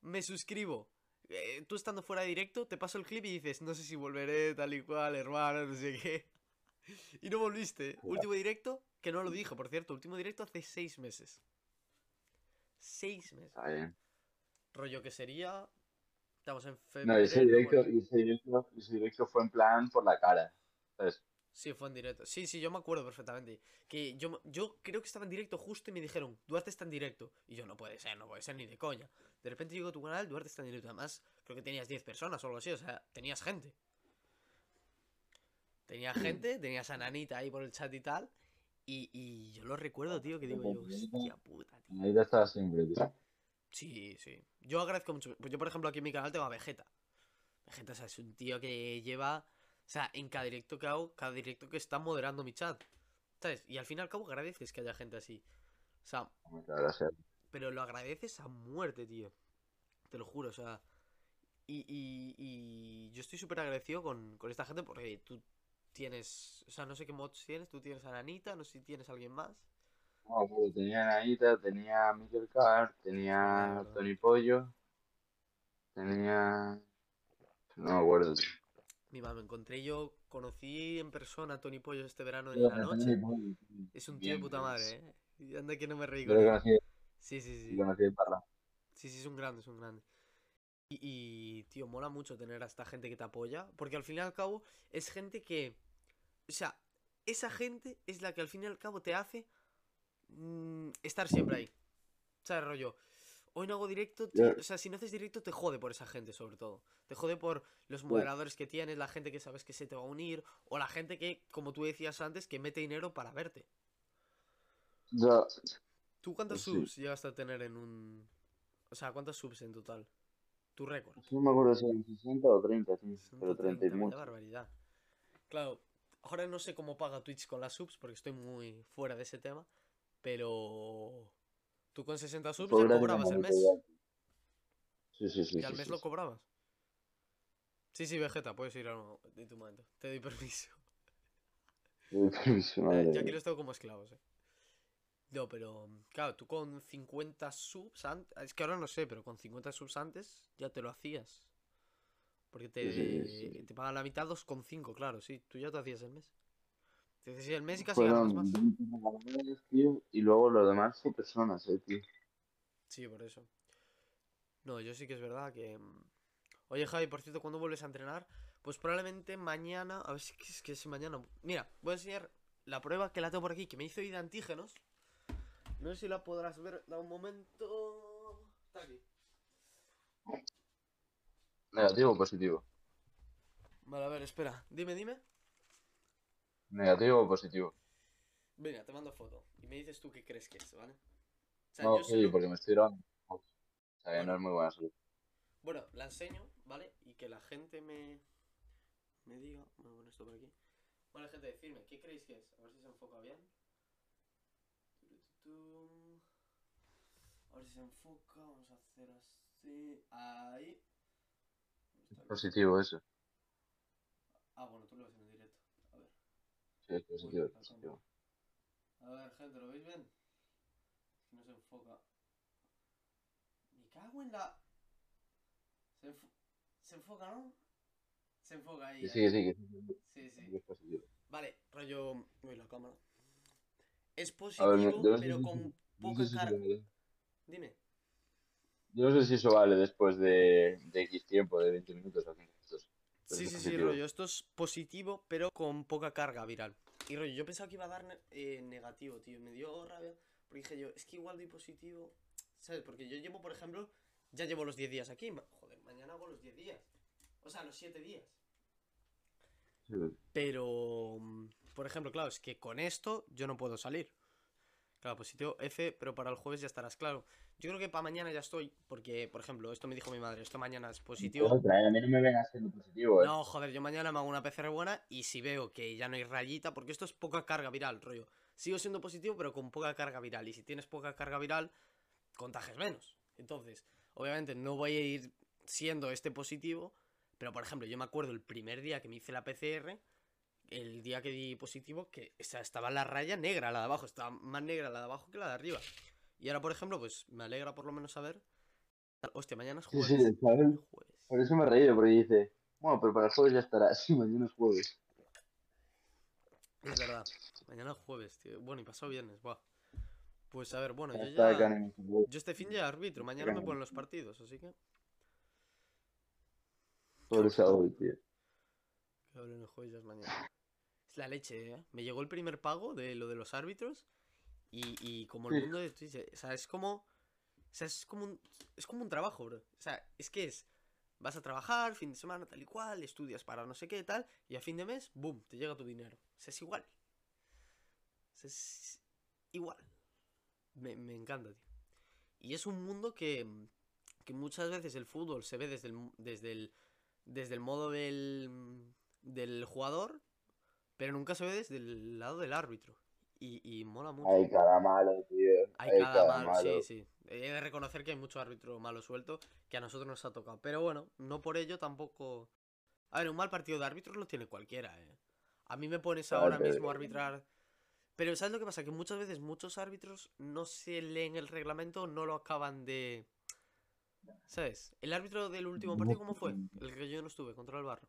me suscribo. Eh, tú estando fuera de directo, te paso el clip y dices, no sé si volveré, tal y cual, hermano, no sé qué. Y no volviste. Último directo, que no lo dije, por cierto. Último directo hace seis meses. Seis meses. Está bien. Rollo que sería. Estamos en No, febrero. ese directo, bueno, ese directo, ese directo fue en plan por la cara. ¿Sabes? Sí, fue en directo. Sí, sí, yo me acuerdo perfectamente. Que yo, yo creo que estaba en directo justo y me dijeron, Duarte está en directo. Y yo, no puede ser, no puede ser ni de coña. De repente llego a tu canal, Duarte está en directo. Además, creo que tenías 10 personas o algo así. O sea, tenías gente. Tenías gente, tenías a Nanita ahí por el chat y tal. Y, y yo lo recuerdo, tío, que digo yo, hostia puta, tío. Ya estaba siempre, tío. Sí, sí. Yo agradezco mucho. Pues yo, por ejemplo, aquí en mi canal tengo a Vegeta. Vegeta, o sea, es un tío que lleva. O sea, en cada directo que hago, cada directo que está moderando mi chat. ¿Sabes? Y al fin y al cabo agradeces que haya gente así. O sea, pero lo agradeces a muerte, tío. Te lo juro, o sea. Y, y, y yo estoy súper agradecido con, con esta gente porque tú tienes. O sea, no sé qué mods tienes. Tú tienes a Nanita, no sé si tienes a alguien más. No, pero tenía a Anita, tenía a Michael Carr, tenía a. Tony Pollo, tenía... No me acuerdo, tío. Mi mamá, me encontré yo, conocí en persona a Tony Pollo este verano en la noche. Es un tío de puta madre, ¿eh? Y anda que no me reí con él. Sí, sí, sí. Sí, sí, es un grande, es un grande. Y, y, tío, mola mucho tener a esta gente que te apoya. Porque al fin y al cabo es gente que. O sea, esa gente es la que al fin y al cabo te hace mm, estar siempre ahí. ¿Sabes, rollo? Hoy no hago directo, Ya. o sea, si no haces directo te jode por esa gente, sobre todo. Te jode por los moderadores que tienes, la gente que sabes que se te va a unir, o la gente que, como tú decías antes, que mete dinero para verte. Ya, ¿Tú cuántos sí. subs llegaste a tener en un... O sea, ¿cuántos subs en total? Tu récord. no me acuerdo si eran 60 o 30, tío, 60, pero 30 y 30, vaya mucho. barbaridad. Claro, ahora no sé cómo paga Twitch con las subs porque estoy muy fuera de ese tema, pero tú con 60 subs ya cobrabas el mes. Sí, sí, sí. ¿Y al sí, mes sí, lo cobrabas? Sí, sí, Vegeta, puedes ir a de tu momento. Te doy permiso. Uy, permiso, Eh, madre yo mía. aquí como esclavos, eh. No, pero claro, tú con 50 subs antes, es que ahora no sé, pero con 50 subs antes ya te lo hacías. Porque te, Sí, sí, sí. te pagan la mitad 2,5, claro, sí, tú ya te hacías el mes. El mes y casi Fueron más. 20 regaladores, tío, y luego lo demás fue personas, eh, tío. Sí, por eso. No, yo sí que es verdad que... mm, Oye, Javi, por cierto, ¿cuándo vuelves a entrenar? Pues probablemente mañana... A ver si es que es mañana... Mira, voy a enseñar la prueba que la tengo por aquí, que me hizo ir de antígenos. No sé si la podrás ver. Da un momento... Está aquí. Negativo o positivo. Vale, a ver, espera. Dime, dime. Negativo o positivo. Venga, te mando foto. Y me dices tú qué crees que es, ¿vale? O sea, No, yo sí, porque me estoy grabando. O sea, Bueno. no es muy buena salud. Bueno, la enseño, ¿vale? Y que la gente me, me diga. Voy a poner esto por aquí. Bueno, gente, decidme, ¿qué creéis que es? A ver si se enfoca bien. A ver si se enfoca. Vamos a hacer así. Ahí. ¿Dónde está el- Positivo eso. Ah, bueno, tú lo ves en el directo. A ver. Sí, es positivo, es la positivo. A ver, gente, ¿lo veis bien? Es que no se enfoca. Me cago en la. Se, enfo- se enfoca, ¿no? Se enfoca ahí. Sí, que sí, sí, Sí, sí. que es positivo. Vale, rollo. Uy, la cámara. Es positivo, ver, no sé pero si- con no poca sé si carga. vale. Dime. Yo no sé si eso vale después de, de X tiempo, de 20 minutos o 15 Sí, sí, sí, rollo. Esto es positivo, pero con poca carga viral. Y rollo, yo pensaba que iba a dar ne- eh, negativo, tío. Me dio rabia. Porque dije yo, es que igual doy positivo. ¿Sabes? Porque yo llevo, por ejemplo, ya llevo los 10 días aquí. Joder, mañana hago los 10 días. O sea, los 7 días. Sí. Pero, mm, por ejemplo, claro, es que con esto yo no puedo salir. Claro, positivo F, pero para el jueves ya estarás claro. Yo creo que para mañana ya estoy, porque, por ejemplo, esto me dijo mi madre, esto mañana es positivo. Otra, ¿eh? A mí no me vengas siendo positivo, ¿eh? No, joder, yo mañana me hago una PCR buena y si veo que ya no hay rayita, porque esto es poca carga viral, rollo. Sigo siendo positivo, pero con poca carga viral. Y si tienes poca carga viral, contagias menos. Entonces, obviamente no voy a ir siendo este positivo, pero por ejemplo, yo me acuerdo el primer día que me hice la PCR, el día que di positivo, que o sea, estaba la raya negra, la de abajo, estaba más negra la de abajo que la de arriba. Y ahora, por ejemplo, pues me alegra por lo menos saber. Hostia, mañana es jueves. sí, ¿sabes? Jueves. Por eso me he reído, porque dice, bueno, pero para el jueves ya estará. Sí, mañana es jueves. Es verdad. Mañana es jueves, tío. Bueno, y pasado viernes, buah. Pues a ver, bueno, yo ya. Yo este fin ya arbitro, mañana me ponen los partidos, así que. Por eso hoy, tío. Que hablen el jueves ya es mañana. Es la leche, ¿eh? Me llegó el primer pago de lo de los árbitros y, y como el mundo de Twitch, o sea, es como. O sea, es como un. Es como un trabajo, bro. O sea, es que es. Vas a trabajar, fin de semana, tal y cual, estudias para no sé qué, tal, y a fin de mes, boom, te llega tu dinero. O sea, es igual. O sea, es igual. Me, me encanta, tío. Y es un mundo que, que muchas veces el fútbol se ve desde el, desde el, desde el modo del, del jugador, pero nunca se ve desde el lado del árbitro. Y, y mola mucho. Hay cada malo, tío. Hay Hay cada cada malo, sí, malo. sí. He de reconocer que hay mucho árbitro malo suelto que a nosotros nos ha tocado. Pero bueno, no por ello tampoco. A ver, un mal partido de árbitros lo tiene cualquiera, eh. A mí me pones ahora mismo a arbitrar. Pero ¿sabes lo que pasa? Que muchas veces muchos árbitros no se leen el reglamento, no lo acaban de. ¿Sabes? El árbitro del último partido, ¿cómo fue? El que yo no estuve, contra el barro.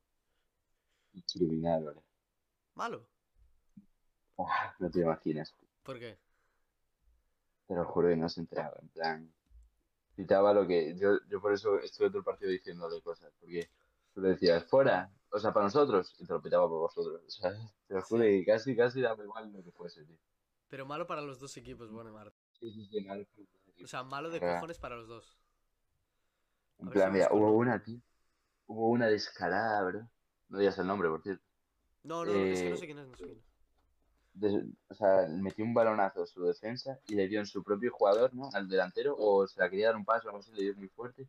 Malo. Buah, No te imaginas. ¿Por qué? Te lo juro que no se enteraba. En plan, citaba lo que. Yo, yo por eso estuve todo el partido diciéndole cosas. Porque tú le decías, fuera. O sea, para nosotros. Y te lo pitaba por vosotros. O sea, te lo juro que casi, casi daba igual lo que fuese, tío. Pero malo para los dos equipos, bueno, Marta. Sí, sí, sí, mal. O sea, malo de cojones para los dos. En a plan, mira, hubo una, tío. Hubo una descarada, bro. No digas el nombre, por cierto. No, no, es que no Eh, sé quién es, no sé quién es. De- o sea, metió un balonazo a su defensa y le dio en su propio jugador, ¿no? Al delantero, o se la quería dar un paso algo así, le dio muy fuerte.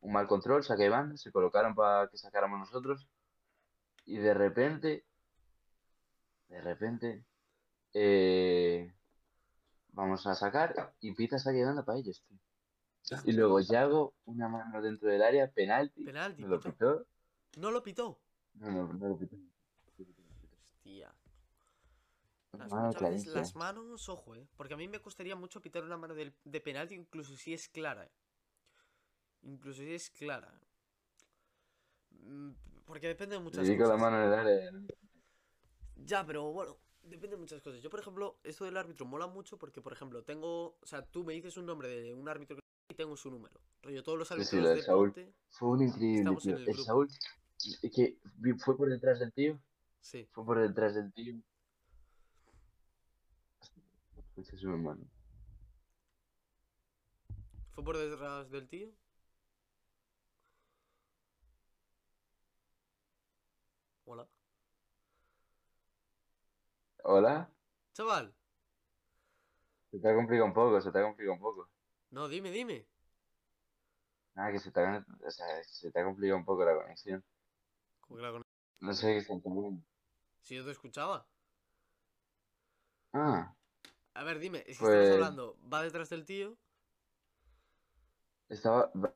Un mal control, saque de banda, se colocaron para que sacáramos nosotros. Y de repente, de repente, eh, vamos a sacar y pita saque de banda para ellos, tío. Y luego Yago, una mano dentro del área, penalti. Penalti, Me lo pitó. pitó. No lo pitó. No, no, no lo pitó. Hostia. Las, Mano muchas veces las manos, ojo, eh. Porque a mí me costaría mucho pitar una mano de, penalti, incluso si es clara, eh. Incluso si es clara. Mm, Porque depende de muchas la cosas. mano en el área. ¿no? Ya, pero bueno, depende de muchas cosas. Yo, por ejemplo, esto del árbitro mola mucho porque, por ejemplo, tengo. O sea, tú me dices un nombre de un árbitro y tengo su número. Rollo, todos los árbitros sí, lo de Saúl. Ponte. Fue un increíble, tío. el El. Saúl, que fue por detrás del tío, Sí. fue por detrás del tío. Escucha su hermano. ¿Fue por detrás del tío? Hola. Hola, Chaval. se te ha complicado un poco, se te ha complicado un poco. No, dime, dime. Nada, que se te ha, o sea, se te ha complicado un poco la conexión. Como que la con- No sé qué está entendiendo. Si yo te escuchaba. Ah, A ver, dime, si Pues- estamos hablando, ¿va detrás del tío? estaba, va,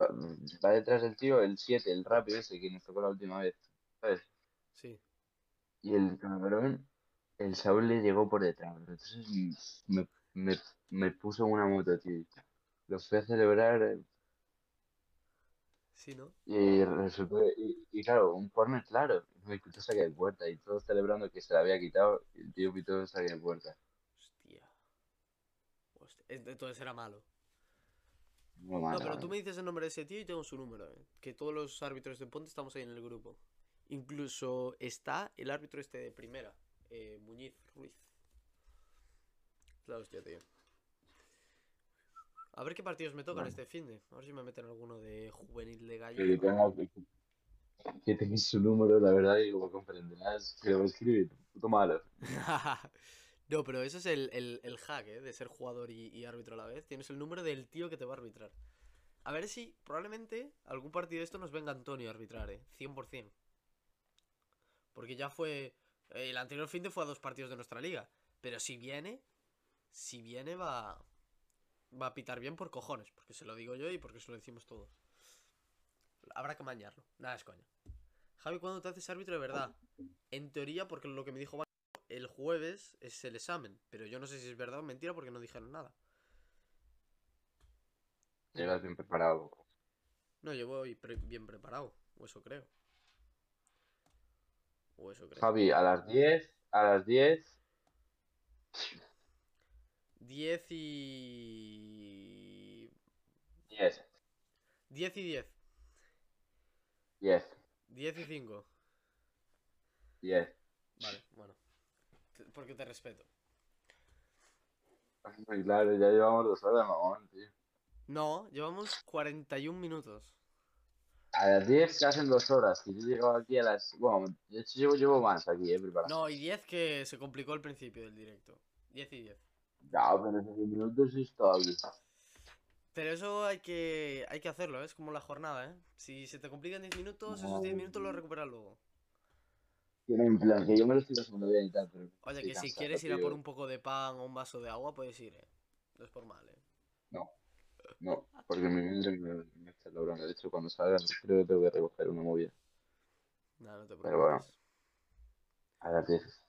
va detrás del tío el 7, el rápido ese que nos tocó la última vez, ¿sabes? Sí. Y el cabrón, el Saúl le llegó por detrás. Entonces me, me, me puso en una moto, tío. Lo fui a celebrar eh, Sí, ¿no? y resultó. Y, y claro, un corner claro. Me escuchó saque de puerta y todos celebrando que se la había quitado. Y el tío pitó saque de puerta. Entonces era malo. Muy No, pero tú me dices el nombre de ese tío y tengo su número, eh. Que todos los árbitros de Ponte estamos ahí en el grupo. Incluso está el árbitro este de primera, eh, Muñiz Ruiz. La hostia, tío. A ver qué partidos me tocan Bueno. este fin de. A ver si me meten alguno de juvenil de Que gallo. tenga, que que tenéis su número, la verdad, y como comprenderás, que lo escribe, puto malo. No, pero eso es el, el- el hack, ¿eh? De ser jugador y, y árbitro a la vez. Tienes el número del tío que te va a arbitrar. A ver si probablemente algún partido de esto nos venga Antonio a arbitrar, ¿eh? 100%. Porque ya fue... El anterior fin de fue a dos partidos de nuestra liga. Pero si viene... Si viene va... Va a pitar bien por cojones. Porque se lo digo yo y porque se lo decimos todos. Habrá que mañarlo. Nada, es coña. Javi, ¿cuándo te haces árbitro de verdad? En teoría, porque lo que me dijo el jueves es el examen. Pero yo no sé si es verdad o mentira porque no dijeron nada. Llegas bien preparado. No, yo voy pre- bien preparado. O eso creo. O eso creo. Javi, a las 10, a las 10, 10 y... 10, 10 y 10. 10, 10 y 5. 10. Vale, bueno. Porque te respeto. Muy claro, ya llevamos dos horas, mamón, tío. No, llevamos 41 minutos. A las 10 se hacen dos horas, que yo llego aquí a las... Bueno, de hecho llevo, llevo más aquí, eh, preparado. No, y 10 que se complicó al principio del directo. 10 y 10. No, pero esos 10 minutos está bien. Pero eso hay que, hay que hacerlo, ¿eh? es como la jornada, ¿eh? Si se te complican 10 minutos, esos 10 minutos los recuperas luego. Tiene en plan, que yo me lo estoy pasando bien y tal, pero... Oye, que si cansado, quieres ir a por un poco de pan o un vaso de agua, puedes ir, ¿eh? No es por mal, ¿eh? No, porque mi madre me, me está bronca. De hecho, cuando salga, creo que tengo que recoger una movida. Nada, no te Pero bueno. preocupes. A las 10.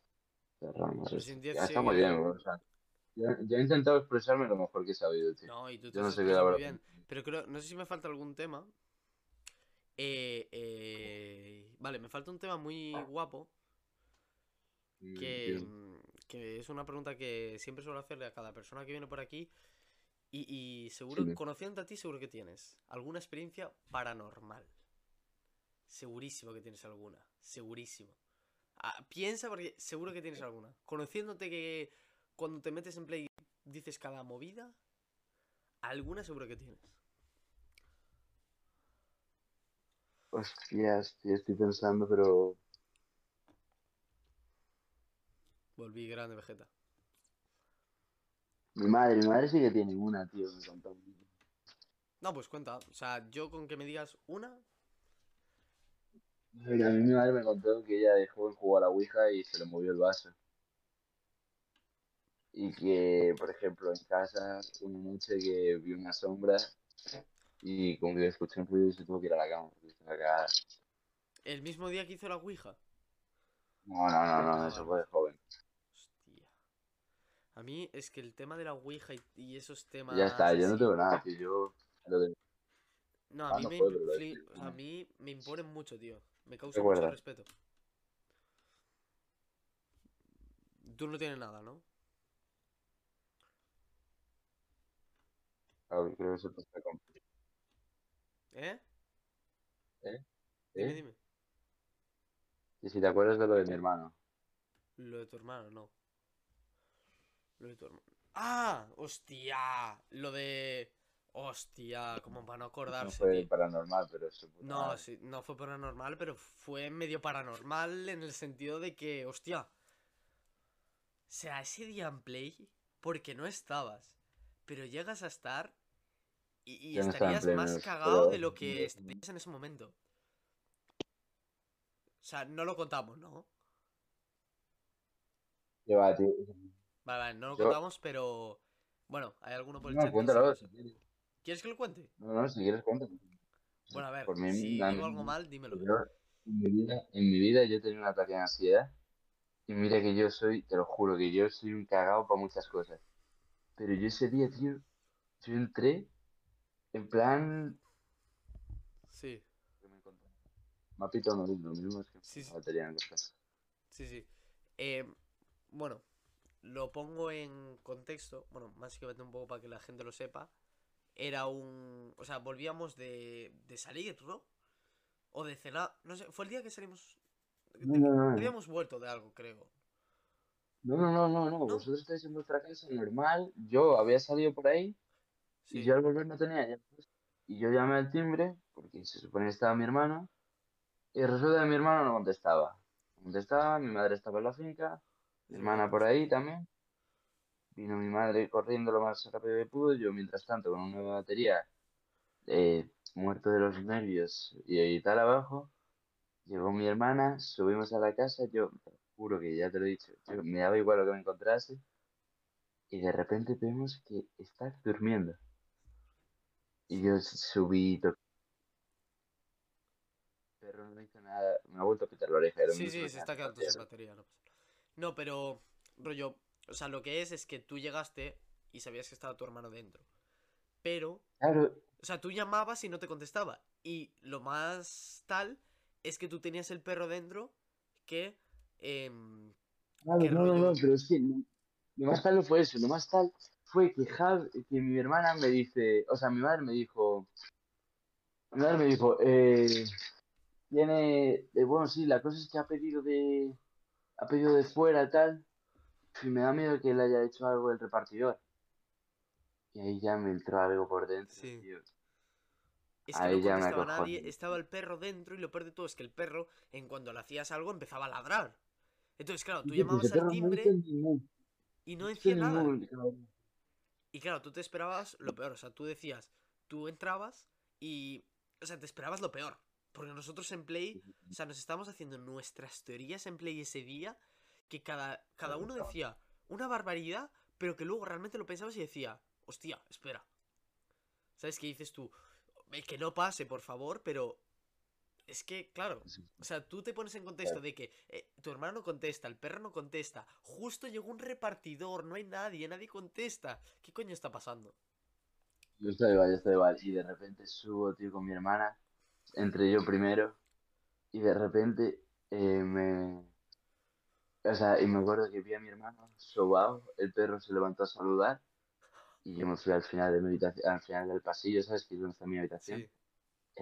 Cerramos Pero esto. sin 10 Ya está muy bien, o sea, ya, ya he intentado expresarme lo mejor que he sabido, tío. No, y tú te Yo no sé qué la verdad. bien. Pero creo, no sé si me falta algún tema. Eh, eh, vale, me falta un tema muy guapo Mm, que, mm, que es una pregunta que siempre suelo hacerle a cada persona que viene por aquí. Y, y seguro, conociéndote a ti, seguro que tienes alguna experiencia paranormal. Segurísimo que tienes alguna. Segurísimo. Ah, piensa porque seguro que tienes alguna. Conociéndote que cuando te metes en play dices cada movida, alguna seguro que tienes. Hostias, tío, estoy pensando, pero... Volví grande, Vegeta. Mi madre, mi madre sí que tiene una, tío, me contó. No, pues cuenta. O sea, yo con que me digas una. Mira, a mí mi madre me contó que ella de joven jugó a la Ouija y se le movió el vaso. Y que, por ejemplo, en casa, una noche que vio una sombra y como que escuché un ruido se tuvo que ir a la cama. El mismo día que hizo la Ouija. No, no, no, no, eso fue de joven. Hostia. A mí es que el tema de la Ouija y, y esos temas. Ya está, yo no tengo nada, tío. Yo de... No, a Ah, mí no me, pero o sea, a mí me imponen mucho, tío. Me causa mucho respeto. Tú no tienes nada, ¿no? Ah, creo que se pasa con... ¿Eh? ¿Eh? Dime, ¿Eh? dime. Y si te acuerdas de lo de mi hermano. Lo de tu hermano, no. Lo de tu hermano. ¡Ah! ¡Hostia! Lo de. Hostia, como para no No acordarse, fue tío. paranormal, pero eso... No, sí, no fue paranormal, pero fue medio paranormal en el sentido de que, hostia. O sea, ese día en play, porque no estabas, pero llegas a estar y, no estarías más pero- cagado de lo que estarías en ese momento. O sea, no lo contamos, ¿no? ¿Qué va, tío? Vale, vale, no lo Yo- contamos, pero. Bueno, hay alguno por el No, chat. cuéntalo. si quieres. ¿Quieres que lo cuente? No, no, si quieres, cuéntalo. Bueno, a ver, Por mí, si digo algo mal, dímelo. Yo, en mi vida, en mi vida yo he tenido un ataque de ansiedad. Y mira que yo soy, te lo juro, que yo soy un cagado para muchas cosas. Pero yo ese día, tío, yo entré en plan... Sí. Mapita no, lo mismo es que Sí, sí. la batería en cosas. sí, sí. Eh, bueno, lo pongo en contexto. Bueno, básicamente un poco para que la gente lo sepa. Era un. O sea, volvíamos de, de salir, ¿no? O de cenar. No sé, fue el día que salimos. No, no, no. Habíamos vuelto de algo, creo. No, no, no, no, no. Vosotros estáis en vuestra casa normal. Yo había salido por ahí Sí. y yo al volver no tenía llaves. Y yo llamé al timbre, porque se supone que estaba mi hermano. Y resulta que mi hermano no contestaba. No contestaba, mi madre estaba en la finca, mi hermana por ahí también. Vino mi madre corriendo lo más rápido que pudo, yo mientras tanto con una nueva batería, eh, muerto de los nervios y ahí tal abajo. Llegó mi hermana, subimos a la casa, yo te juro que ya te lo he dicho, yo- me daba igual lo que me encontrase. Y de repente vemos que está durmiendo. Y yo subí, toqué. Pero no hizo nada, me ha vuelto a pitar la oreja. era Sí, sí, se está quedando sin batería, no. No, pero, rollo, o sea, lo que es es que tú llegaste y sabías que estaba tu hermano dentro. Pero, Claro, o sea, tú llamabas y no te contestaba. Y lo más tal es que tú tenías el perro dentro que... em, claro, no, no, no, pero es que lo más tal no fue eso, lo más tal fue que, Jav, que mi hermana me dice, o sea, mi madre me dijo, mi madre me dijo, eh, tiene, eh, bueno, sí, la cosa es que ha pedido de, ha pedido de fuera tal, y me da miedo que le haya hecho algo el repartidor. Y ahí ya me entró algo por dentro, Sí. tío. Es que Ahí no ya me contestaba nadie, estaba el perro dentro y lo peor de todo es que el perro, en cuanto le hacías algo, empezaba a ladrar. Entonces, claro, tú pues llamabas al timbre y no decía nada. Y claro, tú te esperabas lo peor, o sea, tú decías, tú entrabas y, o sea, te esperabas lo peor. Porque nosotros en Play, o sea, nos estábamos haciendo nuestras teorías en Play ese día, que cada, cada uno decía una barbaridad, pero que luego realmente lo pensabas y decía, hostia, espera. ¿Sabes qué dices tú? "Eh, Que no pase, por favor, pero es que, claro, o sea, tú te pones en contexto de que eh, tu hermano no contesta, el perro no contesta, justo llegó un repartidor, no hay nadie, nadie contesta. ¿Qué coño está pasando? Yo estoy igual, yo estoy igual. Y de repente subo, tío, con mi hermana. Entré yo primero. Y de repente eh, me... O sea, y me acuerdo que vi a mi hermano sobao. El perro se levantó a saludar. Y yo me fui al final de mi habitación, al final del pasillo, ¿sabes? Que es donde está mi habitación. Sí.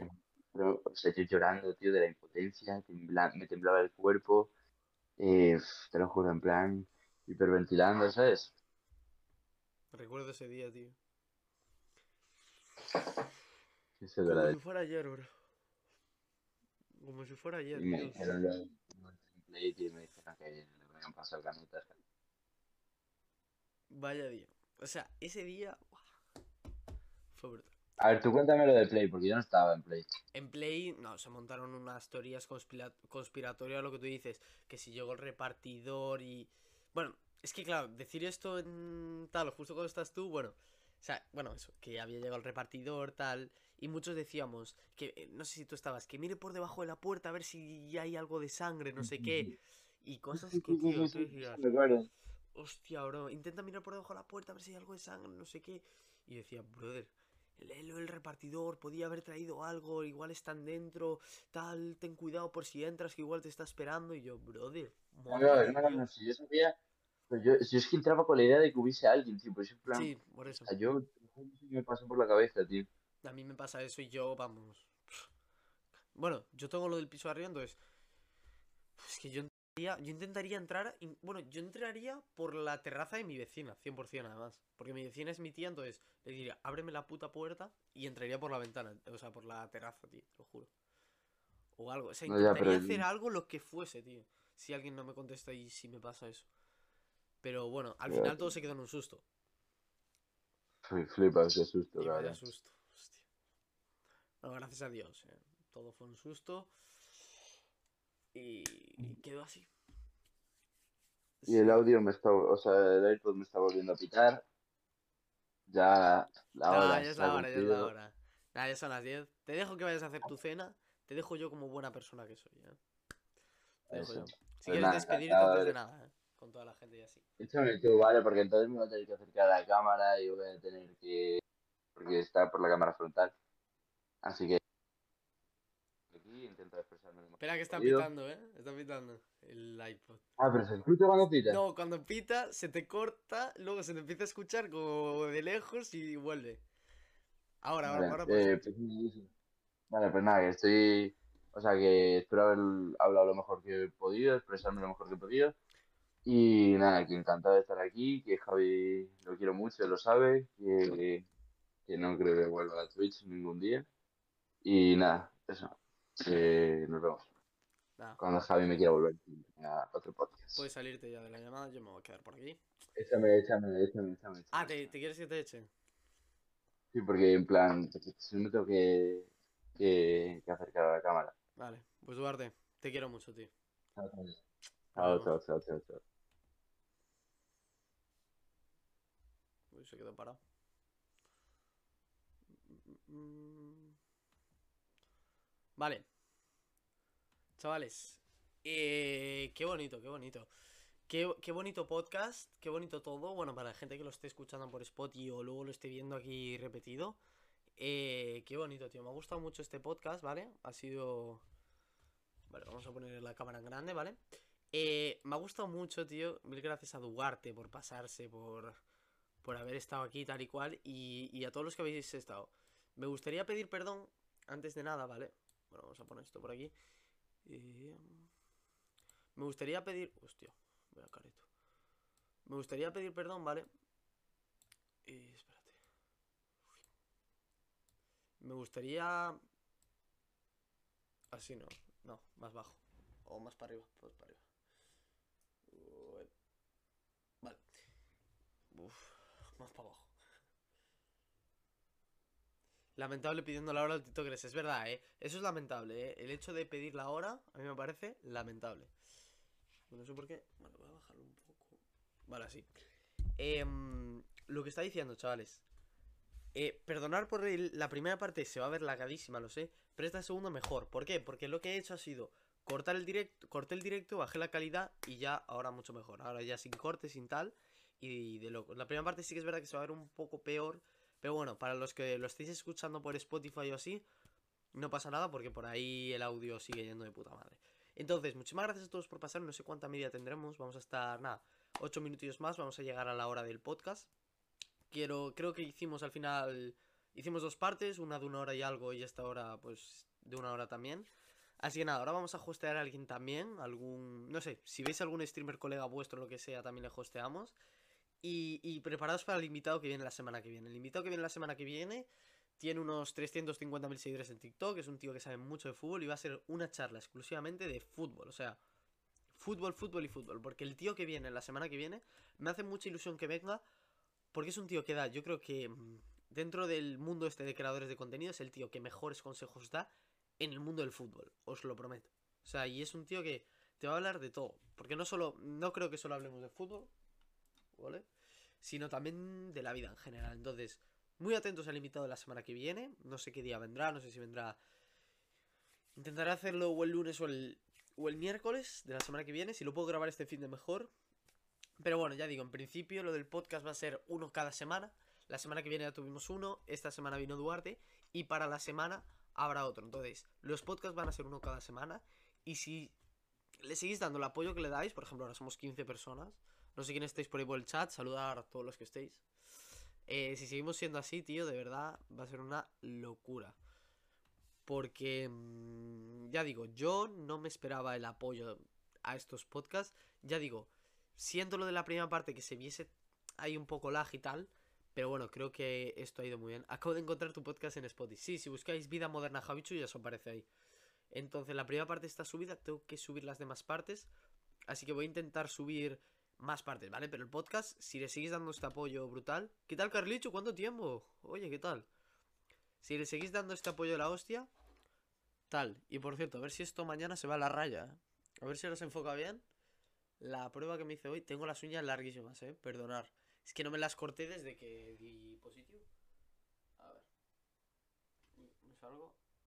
Pero, o sea, yo llorando, tío, de la impotencia. tembla- me temblaba el cuerpo. eh, te lo juro, en plan, hiperventilando, ¿sabes? Recuerdo ese día, tío. Que se Como si fuera ayer, bro. Como si fuera ayer, Y me dijeron y me dijeron que le habían pasado canutas. Vaya día. O sea, ese día. Fue brutal. A ver, tú cuéntame lo de Play, porque yo no estaba en Play. En Play, no, se montaron unas teorías conspira- conspiratorias, lo que tú dices, que si llegó el repartidor y... Bueno, es que claro, decir esto en tal, justo cuando estás tú, bueno, o sea, bueno, eso, que había llegado el repartidor, tal, y muchos decíamos, que, eh, no sé si tú estabas, que mire por debajo de la puerta a ver si hay algo de sangre, no sé qué, y cosas que, tío, tú decías, hostia, bro, intenta mirar por debajo de la puerta a ver si hay algo de sangre, no sé qué. Y decía, brother, el, el, repartidor podía haber traído algo, igual están dentro, tal, ten cuidado por si entras, que igual te está esperando. Y yo, brother, No, madre no, no, no, Dios". si yo sabía. Pues yo, si es que entraba con la idea de que hubiese alguien, tío, pues en plan. Sí, por eso. o sea, yo, me pasó por la cabeza, tío. A mí me pasa eso y yo, vamos. Bueno, yo tengo lo del piso arriba, entonces. Es que yo yo intentaría entrar. Bueno, yo entraría por la terraza de mi vecina, 100% además. Porque mi vecina es mi tía, entonces le diría, ábreme la puta puerta y entraría por la ventana. O sea, por la terraza, tío, te lo juro. O algo. O sea, No, ya, intentaría hacer algo lo que fuese, tío. Si alguien no me contesta y si me pasa eso. Pero bueno, al final todo se quedó en un susto. Fui- Flipa, qué susto, Y vaya cabrón. susto, hostia. No, gracias a Dios, eh, todo fue un susto. Y y quedó así. Y el audio me está. O sea, el AirPod me está volviendo a pitar. Ya la Ah, hora ya es la hora, ya es la hora. Nah, ya son las 10. Te dejo que vayas a hacer tu cena. Te dejo yo como buena persona que soy, ¿eh? Te dejo yo. Si Pues quieres nada, despedirte antes de- de nada, ¿eh? Con toda la gente y así. Échame tú, vale, porque entonces me voy a tener que acercar a la cámara y voy a tener que. Porque está por la cámara frontal. Así que. Expresarme Espera que podido. pitando, ¿eh? Están pitando el iPod. Ah, pero se escucha cuando pita. No, cuando pita, se te corta, luego se te empieza a escuchar como de lejos y vuelve. Ahora, ahora, Vale, ahora eh, pues. Vale, pues nada, que estoy. O sea, que espero haber hablado lo mejor que he podido, expresarme lo mejor que he podido. Y nada, que encantado de estar aquí, que Javi lo quiero mucho, lo sabe, que, que no creo que vuelva a Twitch ningún día. Y nada, eso. Que nos vemos. Cuando Javi me quiera volver a otro podcast. puedes salirte ya de la llamada, yo me voy a quedar por aquí. Échame, échame, échame, échame. Ah, ¿te, te quieres que te eche? Sí, porque en plan, si no me tengo que, que, que acercar a la cámara. Vale, pues Duarte, te quiero mucho, tío. Chao, chao, chao, chao, chao, chao. Uy, se quedó parado. Mm. Vale. Chavales. eh, qué bonito, qué bonito. Qué, qué bonito podcast, qué bonito todo. Bueno, para la gente que lo esté escuchando por Spotify o luego lo esté viendo aquí repetido. eh, qué bonito, tío. Me ha gustado mucho este podcast, ¿vale? Ha sido... Vale, vamos a poner la cámara en grande, ¿vale? Eh, me ha gustado mucho, tío. Mil gracias a Duarte por pasarse, por, por haber estado aquí tal y cual. Y, y a todos los que habéis estado. Me gustaría pedir perdón antes de nada, ¿vale? Bueno, vamos a poner esto por aquí. Eh, me gustaría pedir... Hostia, voy a careto. Me gustaría pedir perdón, ¿vale? Eh, espérate. Me gustaría... Así no. No, más bajo. O más para arriba. Pues para arriba. Vale. Uf, más para abajo. Lamentable pidiendo la hora al TikTokers, es verdad, ¿eh? Eso es lamentable, ¿eh? El hecho de pedir la hora, a mí me parece lamentable. No sé por qué. Bueno, voy a bajarlo un poco. Vale, así. Em, lo que está diciendo, chavales. Eh, perdonar por la primera parte se va a ver lagadísima, lo sé. Pero esta segunda mejor. ¿Por qué? Porque lo que he hecho ha sido cortar el directo, corté el directo, bajé la calidad y ya ahora mucho mejor. Ahora ya sin corte, sin tal. Y de loco. La primera parte sí que es verdad que se va a ver un poco peor. Pero bueno, para los que lo estéis escuchando por Spotify o así, no pasa nada porque por ahí el audio sigue yendo de puta madre. Entonces, muchísimas gracias a todos por pasar. No sé cuánta media tendremos. Vamos a estar, nada, 8 minutillos más. Vamos a llegar a la hora del podcast. Quiero, creo que hicimos al final, hicimos dos partes, una de una hora y algo y esta hora pues de una hora también. Así que nada, ahora vamos a hostear a alguien también, algún, no sé, si veis algún streamer colega vuestro lo que sea, también le hosteamos. Y, preparados para el invitado que viene la semana que viene. El invitado que viene la semana que viene tiene unos 350.000 seguidores en TikTok, es un tío que sabe mucho de fútbol y va a ser una charla exclusivamente de fútbol, o sea, fútbol, fútbol y fútbol. Porque el tío que viene la semana que viene me hace mucha ilusión que venga porque es un tío que da, yo creo que mm, dentro del mundo este de creadores de contenido es el tío que mejores consejos da en el mundo del fútbol, os lo prometo. O sea, y es un tío que te va a hablar de todo. Porque no solo, no creo que solo hablemos de fútbol, ¿vale? Sino también de la vida en general. Entonces, muy atentos al invitado de la semana que viene. No sé qué día vendrá, no sé si vendrá. Intentaré hacerlo o el lunes o el, o el miércoles de la semana que viene. Si lo puedo grabar este fin de mejor. Pero bueno, ya digo, en principio lo del podcast va a ser uno cada semana. La semana que viene ya tuvimos uno, esta semana vino Duarte y para la semana habrá otro. Entonces, los podcasts van a ser uno cada semana y si le seguís dando el apoyo que le dais, por ejemplo, ahora somos 15 personas, no sé quién estáis por ahí por el chat, saludar a todos los que estéis. Eh, si seguimos siendo así, tío, de verdad va a ser una locura. Porque, mm, ya digo, yo no me esperaba el apoyo a estos podcasts. Ya digo, siento lo de la primera parte que se viese ahí un poco lag y tal. Pero bueno, creo que esto ha ido muy bien. Acabo de encontrar tu podcast en Spotify. Sí, si buscáis Vida Moderna Javichu ya os aparece ahí. Entonces la primera parte está subida, tengo que subir las demás partes. Así que voy a intentar subir más partes, ¿vale? Pero el podcast, si le seguís dando este apoyo brutal. ¿Qué tal, Carlicho? ¿Cuánto tiempo? Oye, ¿qué tal? Si le seguís dando este apoyo de la hostia, tal. Y por cierto, a ver si esto mañana se va a la raya. ¿eh? A ver si ahora se enfoca bien. La prueba que me hice hoy, tengo las uñas larguísimas, ¿eh? Perdonar. Es que no me las corté desde que di positivo. A ver. ¿Me salgo?